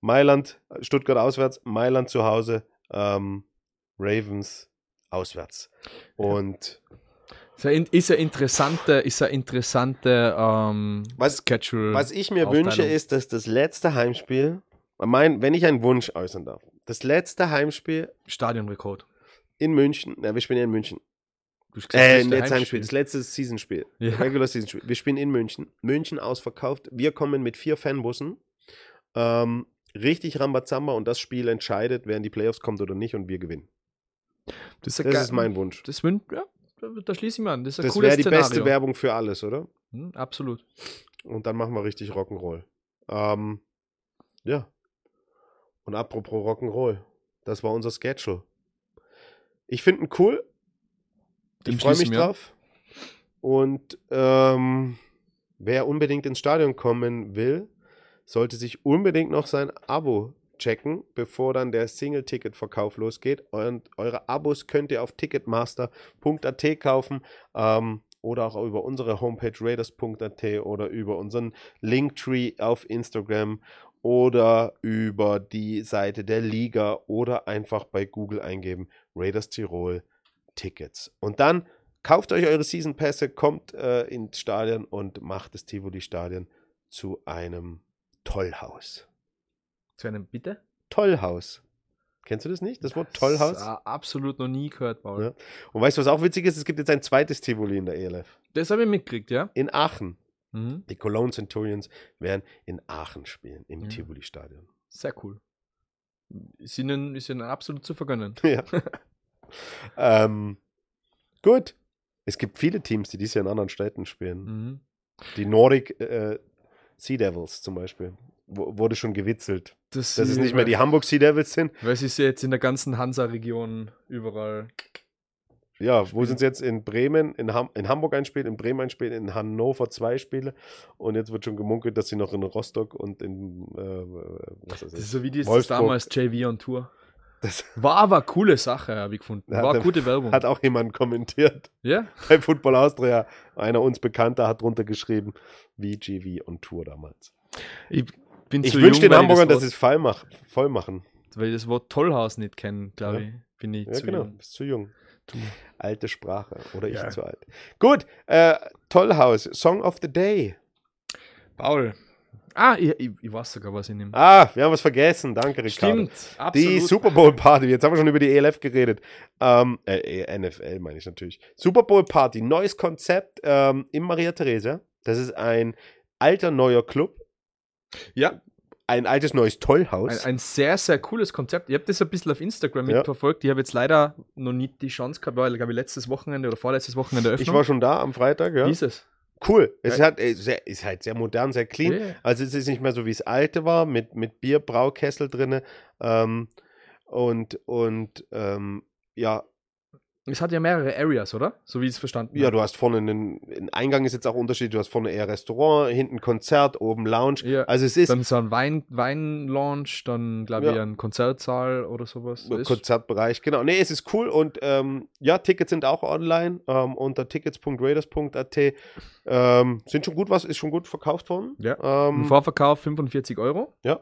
Mailand, Stuttgart auswärts, Mailand zu Hause, ähm, Ravens auswärts. Und Ist ein, ist ein interessante, ist ein interessante ähm, Was- Schedule. was ich mir Aufteilung. wünsche, ist, dass das letzte Heimspiel, mein, wenn ich einen Wunsch äußern darf, das letzte Heimspiel Stadionrekord. in München, na, wir spielen ja in München, Du hast gesagt, Äh, das ist jetzt Heimspiel, das letzte Seasonspiel. Ja. Regular Seasonspiel. Wir spielen in München. München ausverkauft. Wir kommen mit vier Fanbussen. Ähm, richtig Rambazamba und das Spiel entscheidet, wer in die Playoffs kommt oder nicht und wir gewinnen. Das, ein Das ist mein Wunsch. Das ja, da, schließe ich mich an. Das ist Das wäre die Szenario. beste Werbung für alles, oder? Hm, absolut. Und dann machen wir richtig Rock'n'Roll. Ähm, ja. Und apropos Rock'n'Roll, das war unser Schedule. Ich finde ihn cool. Ich freue mich ich mich an. drauf. Und ähm, wer unbedingt ins Stadion kommen will, sollte sich unbedingt noch sein Abo checken, bevor dann der Single-Ticket-Verkauf losgeht. Und eure Abos könnt ihr auf ticketmaster.at kaufen ähm, oder auch über unsere Homepage raiders.at oder über unseren Linktree auf Instagram oder über die Seite der Liga oder einfach bei Google eingeben Raiders Tirol Tickets. Und dann kauft euch eure Season Pässe, kommt äh, ins Stadion und macht das Tivoli Stadion zu einem Tollhaus. Zu einem Bitte? Tollhaus. Kennst du das nicht? Das Wort Tollhaus? Das, äh, absolut noch nie gehört, Paul. Ja. Und weißt du, was auch witzig ist? Es gibt jetzt ein zweites Tivoli in der ELF. Das habe ich mitgekriegt, ja. In Aachen. Mhm. Die Cologne Centurions werden in Aachen spielen, im Ja. Tivoli Stadion. Sehr cool. Ist ihnen, ist ihnen absolut zu vergönnen. Ja. ähm, gut. Es gibt viele Teams, die dieses Jahr in anderen Städten spielen. Mhm. Die Nordic äh, Sea Devils zum Beispiel. Wo, wurde schon gewitzelt. Dass es nicht mehr die Hamburg Sea Devils sind. Weil ja jetzt in der ganzen Hansa-Region überall. Ja, wo sind sie jetzt? In Bremen, in, Ham in Hamburg ein Spiel, in Bremen ein Spiel, in Hannover zwei Spiele. Und jetzt wird schon gemunkelt, dass sie noch in Rostock und in äh, was ist Das ist so wie das Wolfsburg. damals JV on Tour. Das War aber eine coole Sache, habe ich gefunden. War der- gute Werbung. hat auch jemand kommentiert. ja? Bei Football Austria, einer uns Bekannter hat drunter geschrieben, VGV on Tour damals. Ich bin Ich zu wünsche den Hamburgern, das dass sie es voll, mach, voll machen. Weil ich das Wort Tollhaus nicht kennen, glaube Ja. ich. Bin ich Ja, zu genau. jung. Bist zu jung. Alte Sprache. Oder ich Ja. zu alt. Gut, äh, Tollhaus, Song of the Day. Paul. Ah, ich, ich, ich weiß sogar, was ich nehme. Ah, wir haben was vergessen. Danke, Ricardo. Stimmt, Die absolut. Super Bowl Party. Jetzt haben wir schon über die ELF geredet. Ähm, äh, äh, NFL meine ich natürlich. Super Bowl Party, neues Konzept ähm, im Maria Theresia. Das ist ein alter neuer Club, ja, ein altes neues Tollhaus. ein, ein sehr, sehr cooles Konzept. Ich habe das ein bisschen auf Instagram Ja. mitverfolgt. Ich habe jetzt leider noch nicht die Chance gehabt, weil, glaube ich, letztes Wochenende oder vorletztes Wochenende ich Eröffnung. war schon da am Freitag, ja. Wie ist es? Cool. Es Ja. hat, äh, sehr, ist halt sehr modern, sehr clean. Ja. Also es ist nicht mehr so, wie es alte war, mit, mit Bier, Braukessel drinne. Ähm, und und ähm, ja, Es hat ja mehrere Areas, oder? So wie ich es verstanden ja, habe. du hast vorne einen, ein Eingang ist jetzt auch unterschiedlich. Du hast vorne eher Restaurant, hinten Konzert, oben Lounge. Ja. Also es ist Dann so ein Wein, Wein-Launch, dann glaube ich Ja. ein Konzertsaal oder sowas. Ist- Konzertbereich, genau. Nee, es ist cool und ähm, ja, Tickets sind auch online ähm, unter tickets.raiders.at. Ähm, sind schon gut was, ist schon gut verkauft worden. Ja. Im Ähm, Vorverkauf 45 Euro. ja.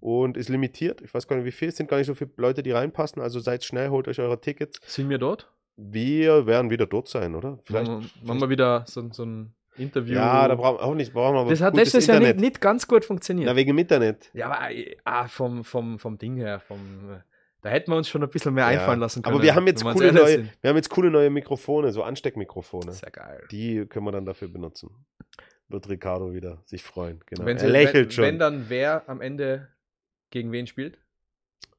Und ist limitiert. Ich weiß gar nicht, wie viel. Es sind gar nicht so viele Leute, die reinpassen. Also seid schnell, holt euch eure Tickets. Sind wir dort? Wir werden wieder dort sein, oder? Vielleicht. machen, wir, machen wir wieder so, so ein Interview. Ja, da brauchen wir auch nicht. Brauchen wir aber das hat letztes Jahr nicht, nicht ganz gut funktioniert. Na, wegen dem Internet. ja, aber äh, ah, vom, vom, vom Ding her, vom, äh, da hätten wir uns schon ein bisschen mehr Ja. einfallen lassen können. Aber wir haben jetzt coole neue, sind. wir haben jetzt coole neue Mikrofone, so Ansteckmikrofone. Sehr geil. Die können wir dann dafür benutzen. Wird Ricardo wieder sich freuen. Genau. Wenn, er sie, lächelt wenn, schon. wenn dann wer am Ende gegen wen spielt?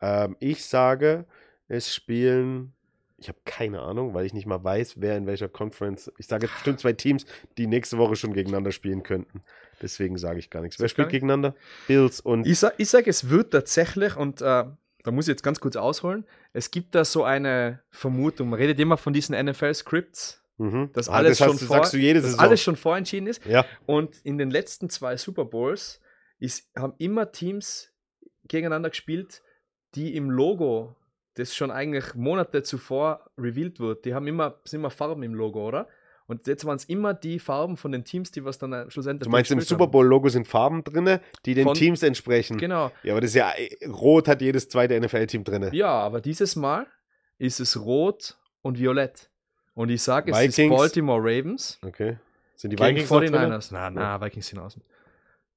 ähm, ich sage, es spielen. Ich habe keine Ahnung, weil ich nicht mal weiß, wer in welcher Conference. Ich sage jetzt bestimmt zwei Teams, die nächste Woche schon gegeneinander spielen könnten. Deswegen sage ich gar nichts. Wer spielt nichts? gegeneinander? Bills und. Ich sage, ich sag, es wird tatsächlich, und äh, da muss ich jetzt ganz kurz ausholen, es gibt da so eine Vermutung, man redet immer von diesen NFL-Scripts, Mhm. dass Ah, alles das schon hast du- vor- dass alles schon vorentschieden ist. ja, Und in den letzten zwei Super Bowls ist, haben immer Teams gegeneinander gespielt, die im Logo, das schon eigentlich Monate zuvor revealed wird, die haben immer, sind immer Farben im Logo, oder? Und jetzt waren es immer die Farben von den Teams, die was dann äh, schlussendlich. du meinst, im Super. Bowl-Logo sind Farben drin, die den Von- Teams entsprechen. Genau. Ja, aber das ist ja. Rot hat jedes zweite NFL-Team drin. Ja, aber dieses Mal ist es rot und violett. Und ich sage, es ist Vikings. Baltimore Ravens Okay. Sind die Vikings noch drin? 49ers. Na, na, Vikings sind außen.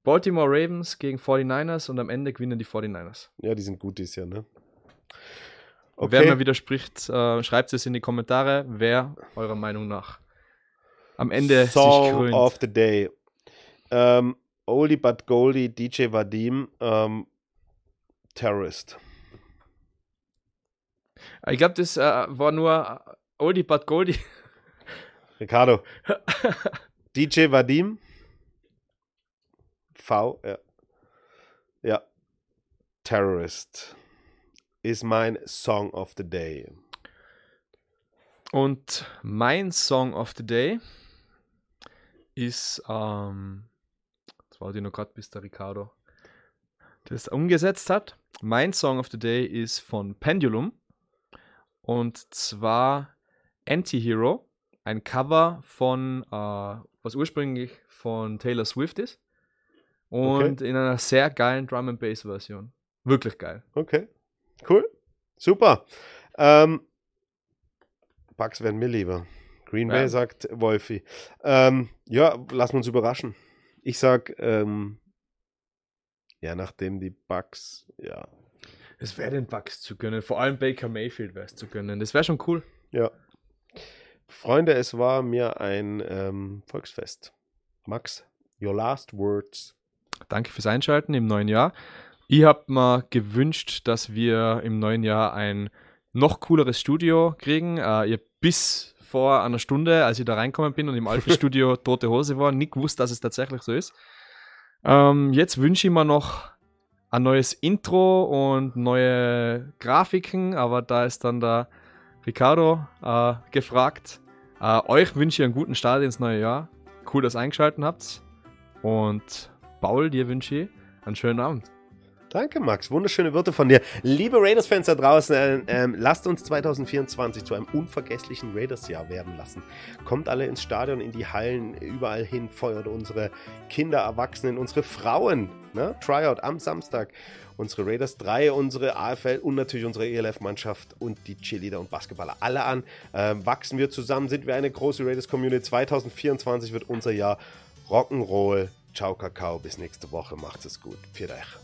Baltimore Ravens gegen 49ers und am Ende gewinnen die 49ers. Ja, die sind gut dieses Jahr, ne? Wer mir widerspricht, äh, schreibt es in die Kommentare, wer eurer Meinung nach am Ende sich Song krönt. of the Day. Ähm, Oldie but Goldie, DJ Vadim, ähm, Terrorist. Ich glaube, das äh, war nur Oldie but Goldie. Ricardo. DJ Vadim. V, ja. Ja. Terrorist ist mein Song of the Day. Und mein Song of the Day ist, ähm, das warte ich noch gerade, bis der Ricardo das umgesetzt hat. Mein Song of the Day ist von Pendulum und zwar Anti-Hero, ein Cover von, äh, was ursprünglich von Taylor Swift ist und in einer sehr geilen Drum and Bass Version. Wirklich geil. Okay. Cool. Super. Ähm, Bugs werden mir lieber. Green Bay Ja. sagt Wolfi. Ähm, ja, lassen wir uns überraschen. Ich sag, ähm, ja, nachdem die Bugs, ja, Es wäre den Bucks zu gönnen, vor allem Baker Mayfield wäre es zu gönnen. Das wäre schon cool. ja. Freunde, es war mir ein ähm, Volksfest. Max, your last words. Danke fürs Einschalten im neuen Jahr. Ich habe mir gewünscht, dass wir im neuen Jahr ein noch cooleres Studio kriegen. Äh, ihr bis vor einer Stunde, als ich da reinkommen bin und im alten Studio tote Hose war, nicht gewusst, dass es tatsächlich so ist. Ähm, jetzt wünsche ich mir noch ein neues Intro und neue Grafiken, aber da ist dann der Ricardo äh, gefragt. Äh, euch wünsche ich einen guten Start ins neue Jahr. Cool, dass ihr eingeschaltet habt. Und Paul, dir wünsche ich einen schönen Abend. Danke, Max. Wunderschöne Worte von dir. Liebe Raiders-Fans da draußen, äh, ähm, lasst uns 2024 zu einem unvergesslichen Raiders-Jahr werden lassen. Kommt alle ins Stadion, in die Hallen, überall hin, feuert unsere Kinder, Erwachsenen, unsere Frauen. Ne? Tryout am Samstag. Unsere Raiders 3, unsere AFL und natürlich unsere ELF-Mannschaft und die Cheerleader und Basketballer alle an. Ähm, wachsen wir zusammen, sind wir eine große Raiders-Community. 2024 wird unser Jahr Rock'n'Roll. Ciao, Kakao. Bis nächste Woche. Macht es gut. Für euch.